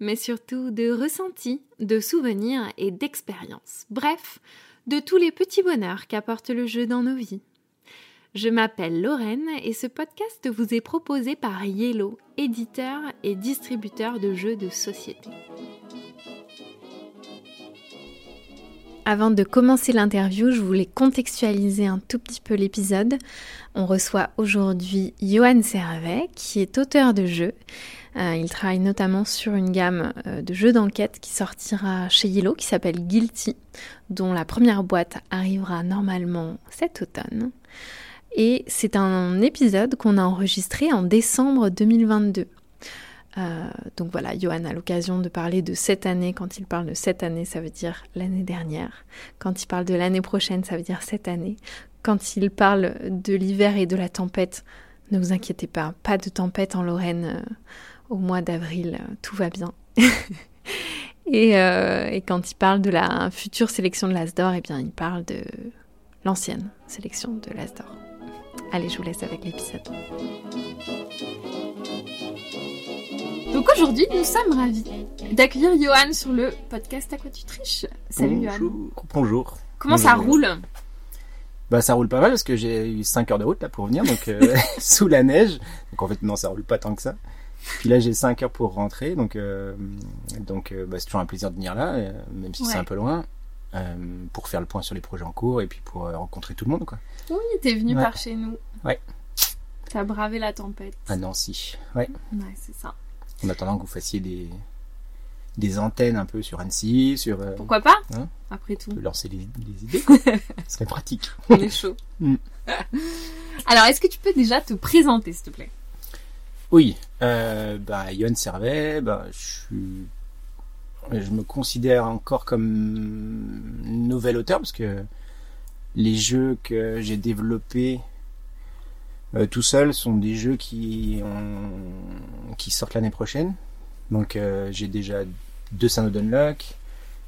mais surtout de ressentis, de souvenirs et d'expériences. Bref, de tous les petits bonheurs qu'apporte le jeu dans nos vies. Je m'appelle Lorraine et ce podcast vous est proposé par Yellow, éditeur et distributeur de jeux de société. Avant de commencer l'interview, je voulais contextualiser un tout petit peu l'épisode. On reçoit aujourd'hui Johan Servet, qui est auteur de jeux. Euh, il travaille notamment sur une gamme euh, de jeux d'enquête qui sortira chez Yellow, qui s'appelle Guilty, dont la première boîte arrivera normalement cet automne. Et c'est un épisode qu'on a enregistré en décembre 2022. Euh, donc voilà, Johan a l'occasion de parler de cette année. Quand il parle de cette année, ça veut dire l'année dernière. Quand il parle de l'année prochaine, ça veut dire cette année. Quand il parle de l'hiver et de la tempête, ne vous inquiétez pas, pas de tempête en Lorraine au mois d'avril, euh, tout va bien. et, et, quand il parle de la future sélection de l'Asdor, eh bien il parle de l'ancienne sélection de l'Asdor. Allez, je vous laisse avec l'épisode. Donc aujourd'hui, nous sommes ravis d'accueillir Johan sur le podcast À quoi tu triches? Salut bonjour. Johan. Bonjour. Comment Bonjour. ça roule? Bah ça roule pas mal parce que j'ai eu 5 heures de route là pour venir donc euh, sous la neige. Donc en fait non ça roule pas tant que ça. Puis là j'ai 5 heures pour rentrer donc euh, donc euh, bah, c'est toujours un plaisir de venir là euh, même si Ouais. c'est un peu loin pour faire le point sur les projets en cours et puis pour rencontrer tout le monde quoi. Oui, t'es venu Ouais. par chez nous. Ouais. T'as bravé la tempête. À Nancy. Ouais. Ouais, c'est ça. En attendant que vous fassiez des des antennes un peu sur Annecy, sur Pourquoi pas? Hein Après tout, peut lancer les, les idées quoi. Ce serait pratique. on est chaud. Mm. Alors, est-ce que tu peux déjà te présenter, s'il te plaît? Oui, euh, bah, Yohan Servet, bah, je suis, je me considère encore comme nouvel auteur parce que les jeux que j'ai développés euh, tout seul sont des jeux qui sortent l'année prochaine. Donc euh, j'ai déjà deux Sanoud Unlock,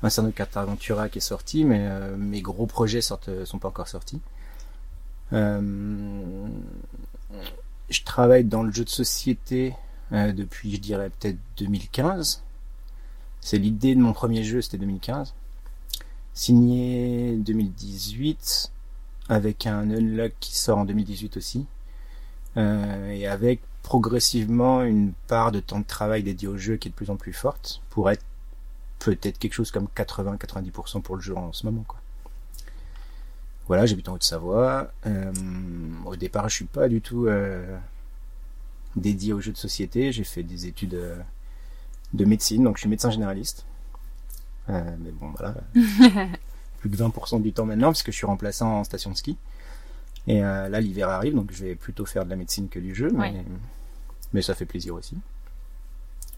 un Sanoud Carte Aventura qui est sorti, mais euh, mes gros projets sortent, sont pas encore sortis. Je travaille dans le jeu de société euh, depuis, je dirais, peut-être 2015. C'est l'idée de mon premier jeu, c'était 2015. Signé 2018, avec un unlock qui sort en 2018 aussi. Euh, et avec progressivement une part de temps de travail dédié au jeu qui est de plus en plus forte, pour être peut-être quelque chose comme 80-90% pour le jeu en ce moment. Voilà, j'habite en Haute-Savoie. Euh, au départ, je suis pas du tout euh, dédié aux jeux de société. J'ai fait des études euh, de médecine, donc je suis médecin généraliste. Mais bon, voilà. Plus que 20% du temps maintenant, parce que je suis remplaçant en station de ski. Et là, l'hiver arrive, donc je vais plutôt faire de la médecine que du jeu, mais, Ouais. mais ça fait plaisir aussi.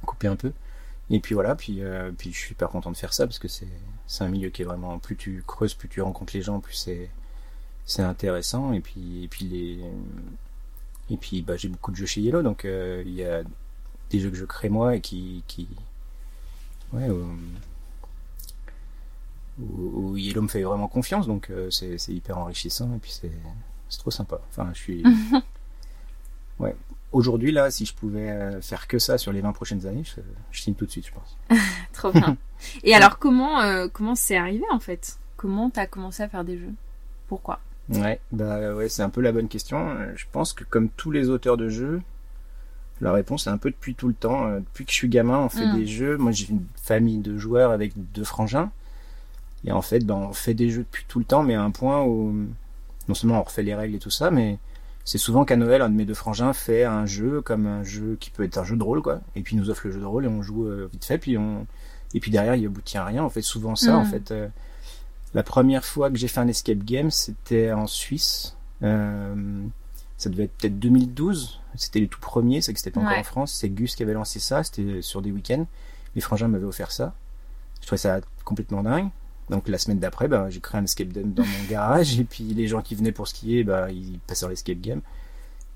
Couper un peu. Et puis voilà, puis, euh, puis je suis super content de faire ça, parce que c'est un milieu qui est vraiment, plus tu creuses, plus tu rencontres les gens, plus c'est c'est intéressant. Et puis, et puis les, et puis bah, j'ai beaucoup de jeux chez Yellow, donc euh, il y a des jeux que je crée moi et qui, qui ouais, où, où- Yellow me fait vraiment confiance, donc euh, c'est c'est hyper enrichissant et puis c'est c'est trop sympa. Enfin, je suis ouais. Aujourd'hui là, si je pouvais euh, faire que ça sur les 20 prochaines années, je, je signe tout de suite, je pense. Trop bien. Et alors, comment euh, comment c'est arrivé, en fait? Comment t'as commencé à faire des jeux? Pourquoi? Ouais, bah ouais, c'est un peu la bonne question. Euh, Je pense que comme tous les auteurs de jeux, la réponse est un peu depuis tout le temps. Euh, Depuis que je suis gamin, on fait Mm. des jeux. Moi, j'ai une famille de joueurs avec deux frangins. Et en fait, ben, on fait des jeux depuis tout le temps, mais à un point où non seulement on refait les règles et tout ça, mais c'est souvent qu'à Noël, un de mes deux frangins fait un jeu comme un jeu qui peut être un jeu de rôle, quoi. Et puis il nous offre le jeu de rôle et on joue euh, vite fait, puis on et puis derrière il aboutit à rien. On fait souvent ça, Mm. en fait. La première fois que j'ai fait un escape game, c'était en Suisse. Euh, ça devait être peut-être 2012. C'était les tout premiers, c'est que c'était pas encore Ouais. en France. C'est Gus qui avait lancé ça. C'était sur des week-ends. Les frangins m'avaient offert ça. Je trouvais ça complètement dingue. Donc la semaine d'après, bah, j'ai créé un escape game dans mon garage et puis les gens qui venaient pour skier, bah, ils passaient sur l'escape game.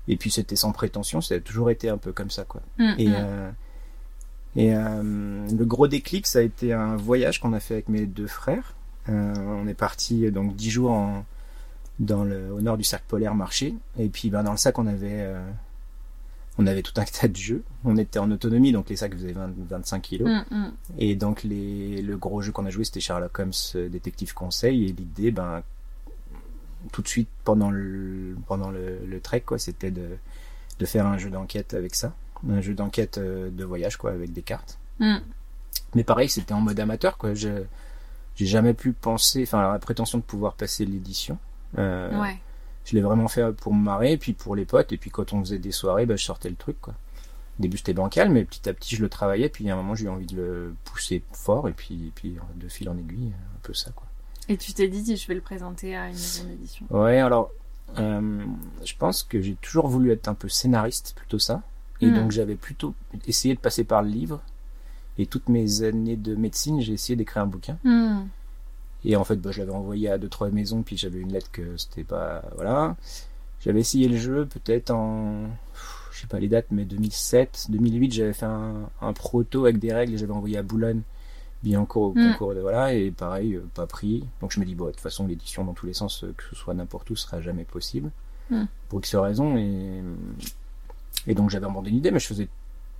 Et puis c'était sans prétention, ça a toujours été un peu comme ça quoi. Mm, Et, mm. euh, et euh, le gros déclic, ça a été un voyage qu'on a fait avec mes deux frères. Euh, on est parti donc dix jours en, dans le, au nord du cercle polaire marché. Et puis ben, dans le sac, on avait, euh, on avait tout un tas de jeux. On était en autonomie, donc les sacs faisaient 20, 25 kilos. Mm, mm. Et donc les, le gros jeu qu'on a joué, c'était Sherlock Holmes euh, Détective Conseil. Et l'idée, ben, tout de suite pendant le, pendant le, le trek, quoi, c'était de, de faire un jeu d'enquête avec ça. Un jeu d'enquête de voyage, quoi, avec des cartes. Mm. Mais pareil, c'était en mode amateur, quoi. Je, j'ai jamais pu penser, enfin, la prétention de pouvoir passer l'édition. Euh, Ouais. Je l'ai vraiment fait pour me marrer, puis pour les potes, et puis quand on faisait des soirées, bah, je sortais le truc, quoi. Au début, c'était bancal, mais petit à petit, je le travaillais, puis à un moment, j'ai eu envie de le pousser fort, et puis, et puis de fil en aiguille, un peu ça, quoi. Et tu t'es dit, je vais le présenter à une maison d'édition. Ouais, alors, euh, je pense que j'ai toujours voulu être un peu scénariste, plutôt ça. Et Mm. donc, j'avais plutôt essayé de passer par le livre. Et toutes mes années de médecine, j'ai essayé d'écrire un bouquin. Mm. Et en fait, bah, je l'avais envoyé à deux, trois maisons, puis j'avais une lettre que c'était pas, voilà. J'avais essayé le jeu peut-être en, je sais pas les dates, mais 2007, 2008, j'avais fait un, un proto avec des règles et j'avais envoyé à Boulogne, Bianco au Mm. concours de, voilà, et pareil, euh, pas pris. Donc je me dis, bon, de toute façon, l'édition dans tous les sens, euh, que ce soit n'importe où, sera jamais possible. Mm. Pour X raisons, et, et donc j'avais abandonné l'idée, mais je faisais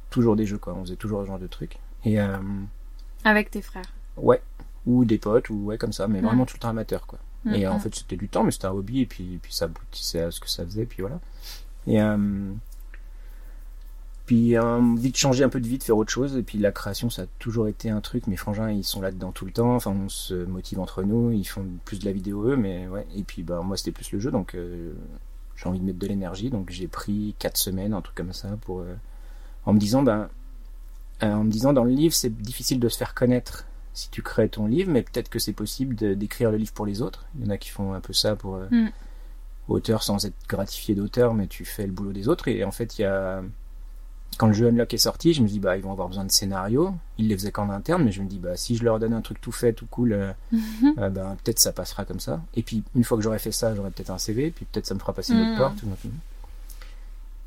toujours des jeux, quoi. On faisait toujours ce genre de trucs. Et, euh, Avec tes frères. Ouais. Ou des potes, ou ouais, comme ça, mais vraiment tout le temps amateur, quoi. Et euh, en fait, c'était du temps, mais c'était un hobby, et puis, et puis ça aboutissait à ce que ça faisait, puis voilà. Et euh, puis euh, vite changer un peu de vie, de faire autre chose, et puis la création, ça a toujours été un truc. Mes frangins, ils sont là-dedans tout le temps, enfin, on se motive entre nous, ils font plus de la vidéo eux, mais ouais. Et puis, bah, moi, c'était plus le jeu, donc euh, j'ai envie de mettre de l'énergie, donc j'ai pris quatre semaines, un truc comme ça, pour euh, en me disant, ben, en me disant dans le livre, c'est difficile de se faire connaître si tu crées ton livre, mais peut-être que c'est possible d'écrire le livre pour les autres. Il y en a qui font un peu ça pour euh, Mm. auteur sans être gratifié d'auteur, mais tu fais le boulot des autres. Et en fait, il y a quand le jeu Unlock est sorti, je me dis bah ils vont avoir besoin de scénarios. Ils les faisaient qu'en interne, mais je me dis bah si je leur donne un truc tout fait, tout cool, euh, euh, ben, peut-être ça passera comme ça. Et puis une fois que j'aurai fait ça, j'aurai peut-être un CV, puis peut-être ça me fera passer Mm. porte. ou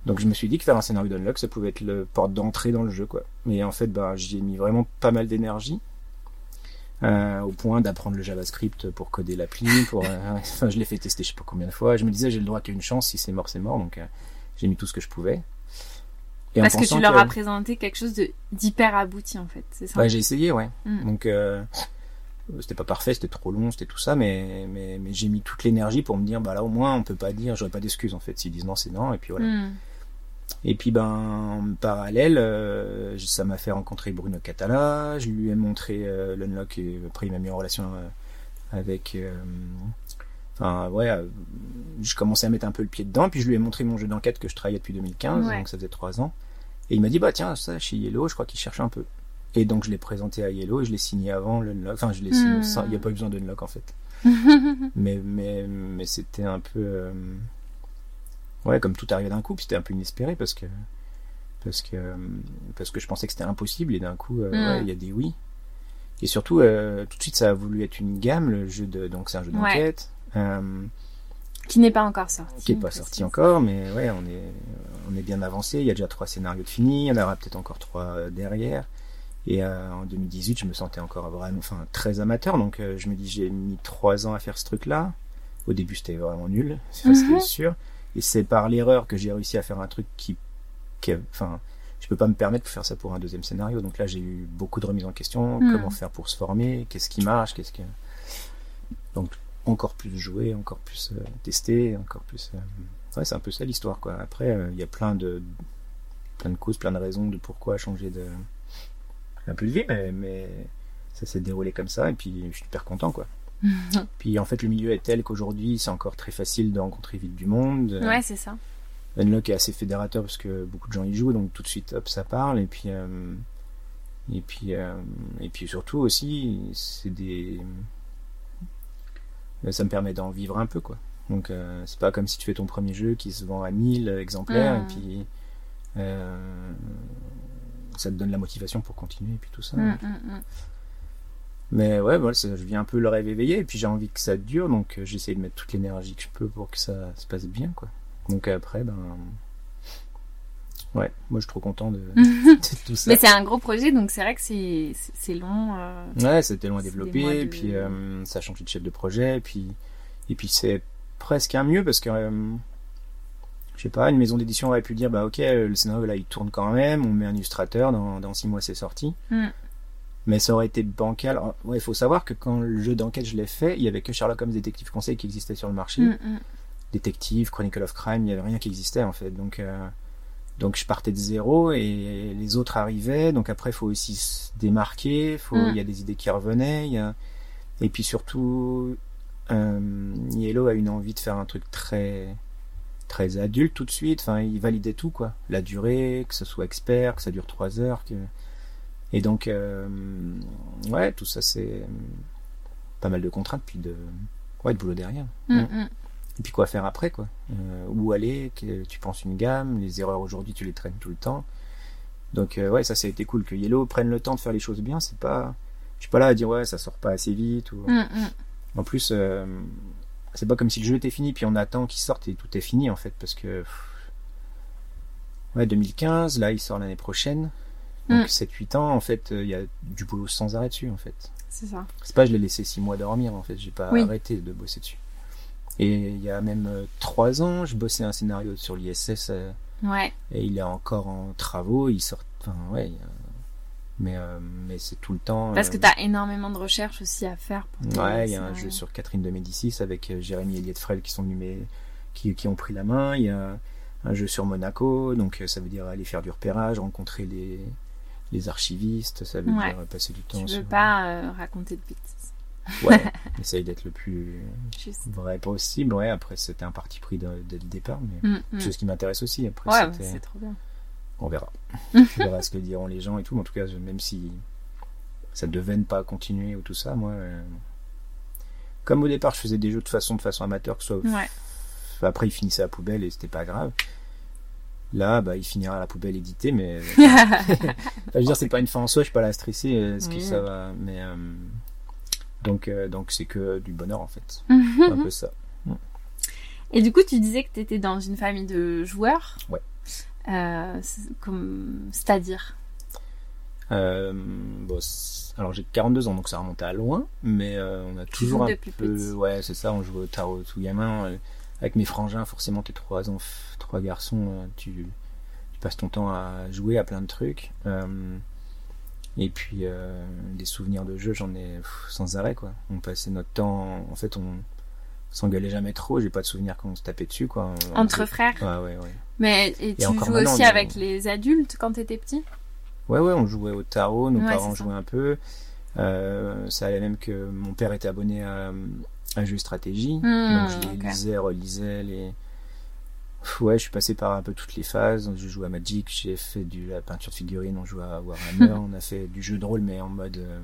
Donc je me suis dit que faire un scénario d'Unlock, ça pouvait être le porte d'entrée dans le jeu, quoi. Mais en fait, bah, j'y ai mis vraiment pas mal d'énergie. euh, au point d'apprendre le JavaScript pour coder l'appli, pour, euh, enfin, je l'ai fait tester je sais pas combien de fois. Je me disais, j'ai le droit qu'à une chance, si c'est mort, c'est mort, donc euh, j'ai mis tout ce que je pouvais. Et Parce que tu leur que- as présenté quelque chose de d'hyper abouti, en fait. C'est ça. Ouais, j'ai essayé, ouais. Mm. Donc, c'était pas parfait, c'était trop long, c'était tout ça, mais, mais, mais j'ai mis toute l'énergie pour me dire, bah là, au moins, on peut pas dire, j'aurais pas d'excuses, en fait. S'ils disent non, c'est non, et puis voilà. Mm. Et puis, ben, en parallèle, euh, ça m'a fait rencontrer Bruno Catala, je lui ai montré euh, l'unlock, et après, il m'a mis en relation euh, avec, euh, enfin, ouais, je commençais à mettre un peu le pied dedans, puis je lui ai montré mon jeu d'enquête que je travaillais depuis 2015, Ouais. donc ça faisait trois ans. Et il m'a dit, bah tiens, ça, chez Yellow, je crois qu'il cherche un peu. Et donc je l'ai présenté à Yellow et je l'ai signé avant l'unlock. Enfin, je l'ai signé Hmm. sans- il n'y a pas eu besoin d'unlock en fait. mais mais, mais c'était un peu. Ouais, comme tout arrivait d'un coup, puis c'était un peu inespéré parce que. Parce que, parce que je pensais que c'était impossible et d'un coup, euh, ouais, il y a des oui. Et surtout, euh, tout de suite, ça a voulu être une gamme, le jeu de. Donc c'est un jeu Ouais. d'enquête. euh, Qui n'est pas encore sorti. qui est pas sorti encore, mais ouais, on est, on est bien avancé. Il y a déjà trois scénarios de finis, il y en aura peut-être encore trois derrière. Et euh, en 2018, je me sentais encore vraiment, enfin, très amateur, donc euh, je me dis j'ai mis trois ans à faire ce truc-là. Au début, c'était vraiment nul, ça Mhm. c'était sûr. Et c'est par l'erreur que j'ai réussi à faire un truc qui, qui, enfin, je peux pas me permettre de faire ça pour un deuxième scénario. Donc là, j'ai eu beaucoup de remises en question. Mhm. Comment faire pour se former? Qu'est-ce qui marche? Qu'est-ce que donc encore plus jouer, encore plus euh, tester, encore plus. euh, Ouais, c'est un peu ça l'histoire, quoi. Après, euh, il y a plein de plein de causes, plein de raisons de pourquoi changer de un peu de vie, mais, mais ça s'est déroulé comme ça, et puis je suis super content, quoi. Puis en fait, le milieu est tel qu'aujourd'hui, c'est encore très facile de rencontrer vite du monde. Euh, Ouais, c'est ça. Unlock est assez fédérateur parce que beaucoup de gens y jouent, donc tout de suite, hop, ça parle. Et puis, euh, et puis, euh, et puis surtout aussi, c'est des, ça me permet d'en vivre un peu, quoi. Donc, euh, c'est pas comme si tu fais ton premier jeu qui se vend à 1000 exemplaires Mm. et puis euh, ça te donne la motivation pour continuer et puis tout ça. Mm, mm, mm. Mais ouais, voilà, je viens un peu le rêve éveillé, et puis j'ai envie que ça dure, donc euh, j'essaie de mettre toute l'énergie que je peux pour que ça se passe bien, quoi. Donc après, ben. Ouais, moi je suis trop content de, de tout ça. Mais c'est un gros projet, donc c'est vrai que c'est long. euh. Ouais, c'était long à développer, de- et puis euh, ça a changé de chef de projet, et puis, et puis c'est presque un mieux parce que, euh, je sais pas, une maison d'édition aurait pu dire, bah ok, le scénario là il tourne quand même, on met un illustrateur, dans, dans six mois c'est sorti. Mm. Mais ça aurait été bancal. Ouais, il faut savoir que quand le jeu d'enquête je l'ai fait, il y avait que Sherlock Holmes Détective Conseil qui existait sur le marché. Mm, mm. Détective, Chronicle of Crime, il y avait rien qui existait en fait. Donc, euh, donc je partais de zéro et les autres arrivaient. Donc après, il faut aussi se démarquer. Mm. il y a des idées qui revenaient. Il y a... Et puis surtout, euh, Yellow a une envie de faire un truc très très adulte tout de suite. Enfin, il validait tout quoi. La durée, que ce soit expert, que ça dure trois heures. Que... Et donc, euh, ouais, tout ça c'est pas mal de contraintes puis de ouais de boulot derrière. Mm, Mm. Et puis quoi faire après, quoi? Euh, où aller, que tu penses une gamme, les erreurs aujourd'hui, tu les traînes tout le temps. Donc euh, ouais, ça, ça a été cool que Yellow prenne le temps de faire les choses bien. C'est pas, je suis pas là à dire ouais, ça sort pas assez vite. Ou... Mm. En plus, euh, c'est pas comme si le jeu était fini, puis on attend qu'il sorte et tout est fini en fait, parce que pff, ouais, 2015, là, il sort l'année prochaine. Donc Mm. 7-8 ans, en fait, euh, il y a du boulot sans arrêt dessus, en fait. C'est ça. C'est pas je l'ai laissé six mois dormir en fait, j'ai pas Oui. arrêté de bosser dessus. Et il y a même euh, trois ans, je bossais un scénario sur l'ISS euh, Ouais. et il est encore en travaux, il sort. Enfin ouais, mais euh, mais c'est tout le temps. Parce que euh, t'as énormément de recherches aussi à faire. Pour Ouais, il y a un jeu sur Catherine de Médicis avec euh, Jérémy et Eliette Frel qui sont mais qui, qui ont pris la main. Il y a un jeu sur Monaco, donc euh, ça veut dire aller faire du repérage, rencontrer les les archivistes, ça veut Ouais. dire passer du temps Tu veux sur. pas euh, raconter de bêtises. Ouais, essaye d'être le plus Juste. vrai possible. Ouais, après c'était un parti pris dès le départ, mais Mm, mm. c'est ce qui m'intéresse aussi. Après, Ouais, c'est trop bien. on verra. on verra ce que diront les gens et tout. Mais en tout cas, je- même si ça devait ne pas continuer ou tout ça, moi, euh, comme au départ, je faisais des jeux de façon de façon amateur, que ce soit Ouais. après il finissait à la poubelle et c'était pas grave. Là, bah, il finira à la poubelle édité, mais Enfin, je veux dire, c'est pas une fin en soi, je suis pas là à stresser, euh, ce qui Oui. ça va, mais euh, donc euh, donc c'est que du bonheur en fait, C'est un peu ça. Et du coup, tu disais que tu étais dans une famille de joueurs. Ouais. Euh. C'est-à-dire? Euh, bon, alors j'ai 42 ans, donc ça remonte à loin, mais euh, on a toujours un peu, petit. ouais, c'est ça, on joue au tarot tout gamin, euh, avec mes frangins, forcément, t'es trois trois garçons, euh, tu, tu passes ton temps à jouer à plein de trucs, euh, et puis euh, des souvenirs de jeu, j'en ai pff, sans arrêt, quoi. On passait notre temps, en fait, on s'engueulait jamais trop, j'ai pas de souvenir qu'on se tapait dessus, quoi. On- entre on- frères. Ouais, ouais, ouais. Mais et tu joues maintenant, aussi on avec les adultes quand t'étais petit? Ouais, ouais, on jouait au tarot, nos Ouais, parents jouaient un peu. Euh, ça allait même que mon père était abonné à un jeu stratégie, Hmm, donc je les lisais, relisais les. Ouais, je suis passé par un peu toutes les phases. Je joue à Magic, j'ai fait de la peinture de figurines, on joue à Warhammer, on a fait du jeu de rôle, mais en mode euh,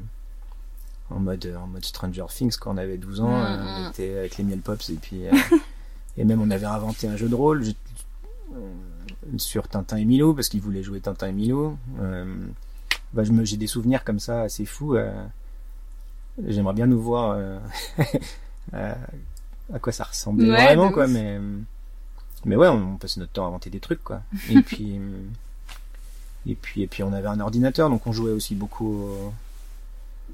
en mode en mode Stranger Things quand on avait 12 ans, Mm, euh, mm. on était avec les miel pops et puis euh, et même on avait inventé un jeu de rôle j'ai- euh, sur Tintin et Milou parce qu'ils voulaient jouer Tintin et Milou. Euh, bah, je me j'ai des souvenirs comme ça assez fous. J'aimerais bien nous voir euh, euh, à quoi ça ressemblait Ouais, vraiment quoi, ouf. mais mais ouais, on, on passait notre temps à inventer des trucs quoi. Et puis et puis et puis on avait un ordinateur donc on jouait aussi beaucoup au-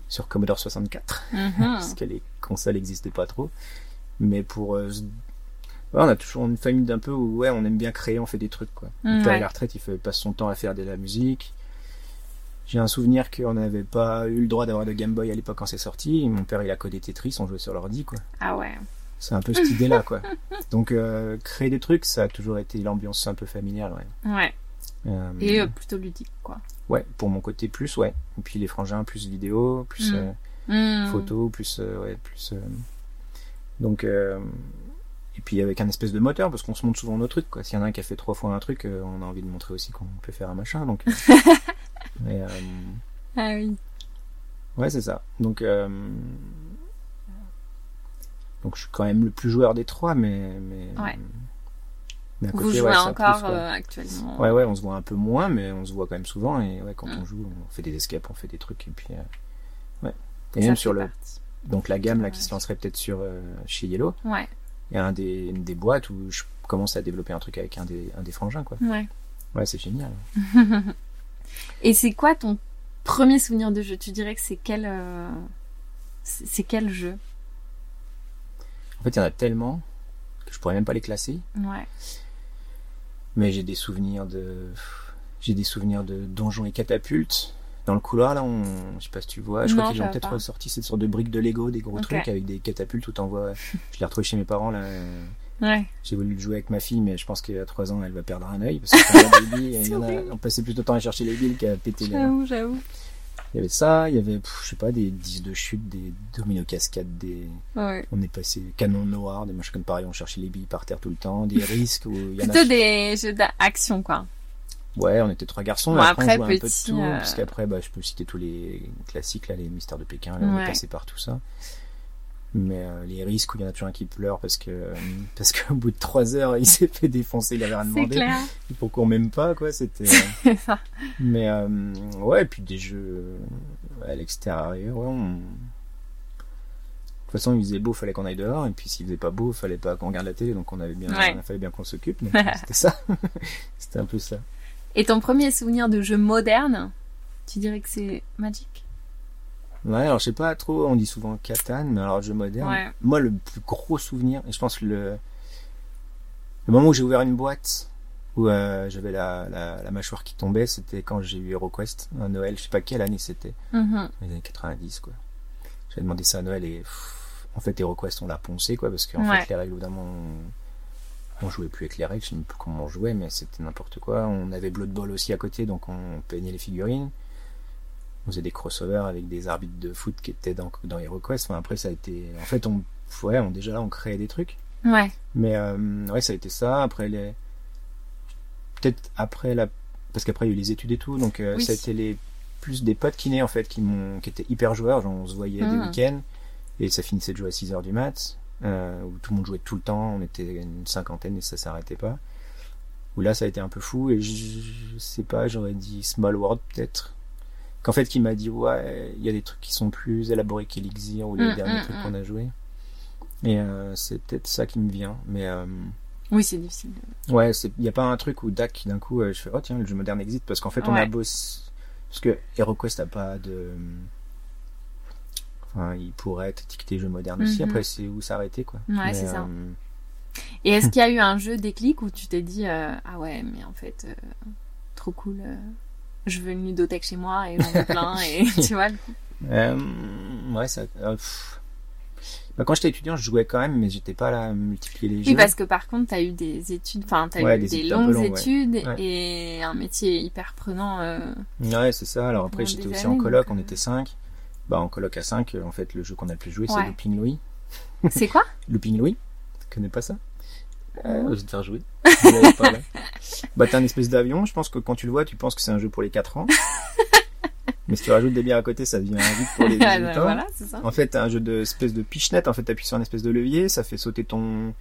sur Commodore 64 Mhm. parce que les consoles n'existaient pas trop. Mais pour euh, ouais, on a toujours une famille d'un peu où ouais, on aime bien créer, on fait des trucs quoi. Mm, ouais. à la retraite, il fait, passe son temps à faire de la musique. J'ai un souvenir qu'on n'avait pas eu le droit d'avoir de Game Boy à l'époque quand c'est sorti. Mon père, il a codé Tetris, on jouait sur l'ordi quoi. Ah ouais. C'est un peu cette idée-là quoi. Donc euh, créer des trucs, ça a toujours été l'ambiance un peu familiale. Ouais. Ouais. Euh, Et euh, plutôt ludique, quoi. ouais, pour mon côté plus ouais. Et puis les frangins plus vidéo, plus Mm. euh, Hmm. photo, plus ouais, plus. Donc et puis avec un espèce de moteur parce qu'on se montre souvent nos trucs quoi. S'il y en a un qui a fait trois fois un truc, on a envie de montrer aussi qu'on peut faire un machin. Donc euh, euh, Ah oui. ouais c'est ça. Donc euh, donc je suis quand même le plus joueur des trois, mais mais Ouais. mais à Vous côté, jouez ouais, encore pousse, euh, actuellement. Ouais, ouais, on se voit un peu moins, mais on se voit quand même souvent. Et ouais, quand Mm. on joue, on fait des escapes, on fait des trucs. Et puis, ouais. Et Ça même sur le, donc la gamme là qui se lancerait peut-être sur chez Yellow, Ouais, il y a un des, une des boîtes où je commence à développer un truc avec un des, un des frangins quoi. ouais. Ouais, c'est génial. Et c'est quoi ton premier souvenir de jeu? Tu dirais que c'est quel, euh, c'est quel jeu? En fait, il y en a tellement que je pourrais même pas les classer. Ouais. Mais j'ai des souvenirs de, j'ai des souvenirs de donjons et catapultes. Dans le couloir, là, on, je sais pas si tu vois, je Non, crois qu'ils ont peut-être ressorti cette sorte de briques de Lego, des gros trucs avec des catapultes où t'envoies. Je l'ai retrouvé chez mes parents, là. euh, Ouais. J'ai voulu le jouer avec ma fille, mais je pense qu'à 3 ans, elle va perdre un œil. Parce que il y en a, on passait plus de temps à chercher les billes qu'à péter les. J'avoue, j'avoue. Il y avait ça, il y avait, pff, je sais pas, des 10 de chute, des dominos cascades, des, Ouais. on est passé canon noir, des machins comme pareil, on cherchait les billes par terre tout le temps, des risques où il y en a Plutôt des jeux d'action, quoi. Ouais, on était trois garçons. Bon, après, après, on jouait un peu petit, de tout. euh, Parce qu'après, bah, je peux citer tous les classiques, là, les mystères de Pékin. Là, on est passé par tout ça. Mais euh, les risques où il y en a toujours un qui pleure parce que euh, parce qu'au bout de trois heures, il s'est fait défoncer, il avait rien demandé. clair. Il faut qu'on m'aime pas, quoi. C'était. euh. Mais euh, ouais, et puis des jeux à l'extérieur. Ouais, on... De toute façon, il faisait beau, fallait qu'on aille dehors. Et puis s'il faisait pas beau, fallait pas qu'on regarde la télé. Donc on avait bien, Ouais. fallait bien qu'on s'occupe. C'était ça. c'était un peu ça. Et ton premier souvenir de jeu moderne, tu dirais que c'est Magic? Ouais, alors je sais pas trop, on dit souvent Catan, mais alors jeu moderne. Ouais. Moi, le plus gros souvenir, et je pense que le, le moment où j'ai ouvert une boîte, où euh, j'avais la, la, la mâchoire qui tombait, c'était quand j'ai eu HeroQuest, un Noël, je sais pas quelle année c'était, Mhm. les années 90, quoi. J'avais demandé ça à Noël et pff, en fait, HeroQuest, on l'a poncé, quoi, parce qu'en Ouais. fait, les règles, évidemment, on, on jouait plus avec les règles, je sais même plus comment on jouait, mais c'était n'importe quoi. On avait Blood Bowl aussi à côté, donc on peignait les figurines. On faisait des crossovers avec des arbitres de foot qui étaient dans, dans HeroQuest. Enfin, après, ça a été, en fait, on, ouais, on, déjà là, on créait des trucs. Ouais. Mais, euh, ouais, ça a été ça. Après, les, peut-être après la, parce qu'après, il y a eu les études et tout, donc, euh, Oui. ça a été les, plus des potes kinés, en fait, qui m'ont, qui étaient hyper joueurs. Genre, on se voyait des Mhm. week-ends et ça finissait de jouer à 6 heures du mat, euh, où tout le monde jouait tout le temps. On était une cinquantaine et ça s'arrêtait pas. Où là, ça a été un peu fou et je, je sais pas, j'aurais dit Small World peut-être. Qu'en fait, qui m'a dit, ouais, il y a des trucs qui sont plus élaborés qu'Elixir ou les Mm, derniers mm, trucs mm. qu'on a joués. Et euh, c'est peut-être ça qui me vient. Mais euh, Oui, c'est difficile. ouais, il n'y a pas un truc où DAC, d'un coup, euh, je fais, oh tiens, le jeu moderne existe. Parce qu'en fait, on a bossé. Parce que HeroQuest n'a pas de. Enfin, il pourrait être étiqueté jeu moderne aussi. Mhm. Après, c'est où s'arrêter, quoi. Ouais, c'est ça. euh, Et est-ce qu'il y a eu un jeu déclic où tu t'es dit euh, ah ouais mais en fait euh, trop cool je veux une ludothèque chez moi et j'en veux plein et tu vois. Euh, ouais, ça. euh. Bah, quand j'étais étudiant, je jouais quand même, mais j'étais pas là à multiplier les Oui jeux. parce que par contre t'as eu des études enfin t'as Ouais, eu des longues études Ouais. et un métier hyper prenant euh, Ouais, c'est ça. Alors après, j'étais aussi années, en coloc, donc, on était 5. Bah, en coloc à 5, en fait, le jeu qu'on a le plus joué, c'est. Looping Louis. c'est quoi? Looping Louis Tu connais pas ça? Euh, l'avez pas, là. Bah, t'as un espèce d'avion. Je pense que quand tu le vois, tu penses que c'est un jeu pour les 4 ans. Mais si tu rajoutes des bières à côté, ça devient vite pour les 18 Ah, bah, ans. voilà c'est ça En fait, t'as un jeu de espèce de pichenette. En fait, t'appuies sur un espèce de levier, ça fait sauter ton.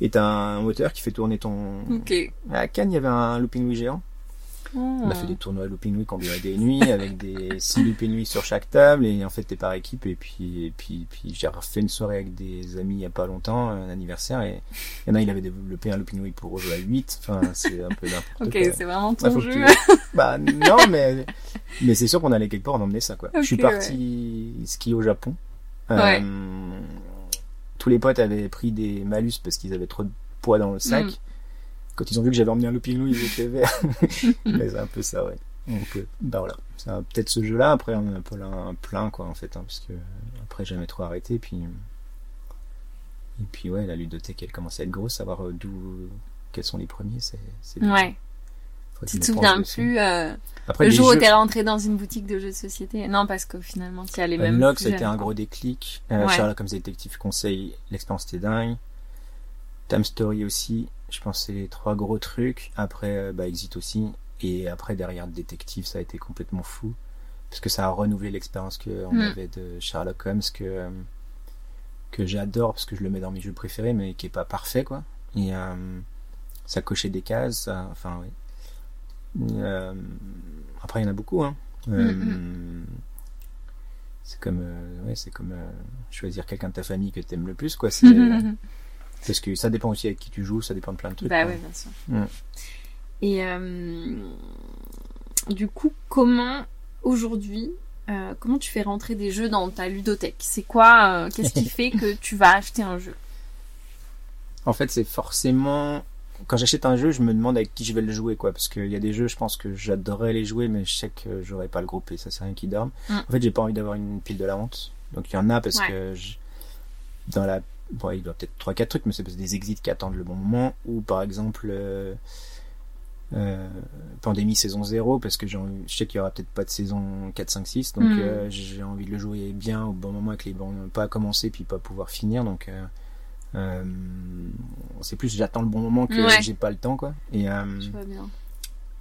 Et t'as un moteur qui fait tourner ton. ok À Cannes, il y avait un Looping Louis géant. On a fait des tournois Looping qui ont duré des nuits avec des 6 Looping Louis sur chaque table et en fait t'es par équipe et puis et puis puis j'ai refait une soirée avec des amis il y a pas longtemps un anniversaire et il y en a il avait développé un Looping Louis pour jouer à 8 enfin c'est un peu n'importe ok quoi. c'est vraiment Ouais, ton que jeu. tu- bah non mais mais c'est sûr qu'on allait quelque part on emmenait ça quoi. Je suis Ok, parti skier au Japon. Euh, Ouais. tous les potes avaient pris des malus parce qu'ils avaient trop de poids dans le sac. Mm. Quand ils ont vu que j'avais emmené un looping ils étaient verts. Mais c'est un peu ça, ouais. Donc, euh, bah voilà. C'est peut-être ce jeu-là. Après, on là, un plein, quoi, en fait, hein, parce que après, jamais trop arrêté. Puis, et puis, ouais, la ludothèque, elle commence à être grosse. Savoir euh, d'où, quels sont les premiers, c'est, ouais tu te souviens plus euh, Après, le les jour où jeux- t'es rentré dans une boutique de jeux de société non parce que finalement tu y allais même Unlock, ça a été un gros déclic. Euh, Ouais. Sherlock comme détective conseil, l'expérience était dingue. Time Story aussi, je pense que c'est les trois gros trucs. Après, euh, bah, Exit aussi. Et après, derrière Détective, ça a été complètement fou. Parce que ça a renouvelé l'expérience qu'on Mm. avait de Sherlock Holmes, que, euh, que j'adore, parce que je le mets dans mes jeux préférés, mais qui est pas parfait, quoi. Et euh, ça cochait des cases, ça, enfin, oui. Euh, après, il y en a beaucoup, hein. Euh, Mm, c'est comme, ouais, c'est comme choisir quelqu'un de ta famille que t'aimes le plus, quoi. C'est, parce que ça dépend aussi avec qui tu joues, ça dépend de plein de trucs. bah oui, bien sûr. Mm. Et euh, du coup, comment aujourd'hui, euh, comment tu fais rentrer des jeux dans ta ludothèque? C'est quoi euh, Qu'est-ce qui fait que tu vas acheter un jeu? En fait, c'est forcément quand j'achète un jeu, je me demande avec qui je vais le jouer, quoi. Parce qu'il y a des jeux, je pense que j'adorerais les jouer, mais je sais que j'aurais pas le groupe et ça c'est rien qui dorme. Mm. En fait, j'ai pas envie d'avoir une pile de la honte. Donc il y en a parce Ouais. que je- dans la, bon, il doit peut-être trois quatre trucs, mais c'est des exits qui attendent le bon moment. Ou par exemple, euh, euh, Pandémie saison 0 parce que j'ai je sais qu'il y aura peut-être pas de saison 4, 5, 6 donc Mm. euh, j'ai envie de le jouer bien au bon moment avec les bons pas commencer puis pas pouvoir finir donc c'est plus j'attends le bon moment que Ouais. j'ai pas le temps quoi et Je vois bien.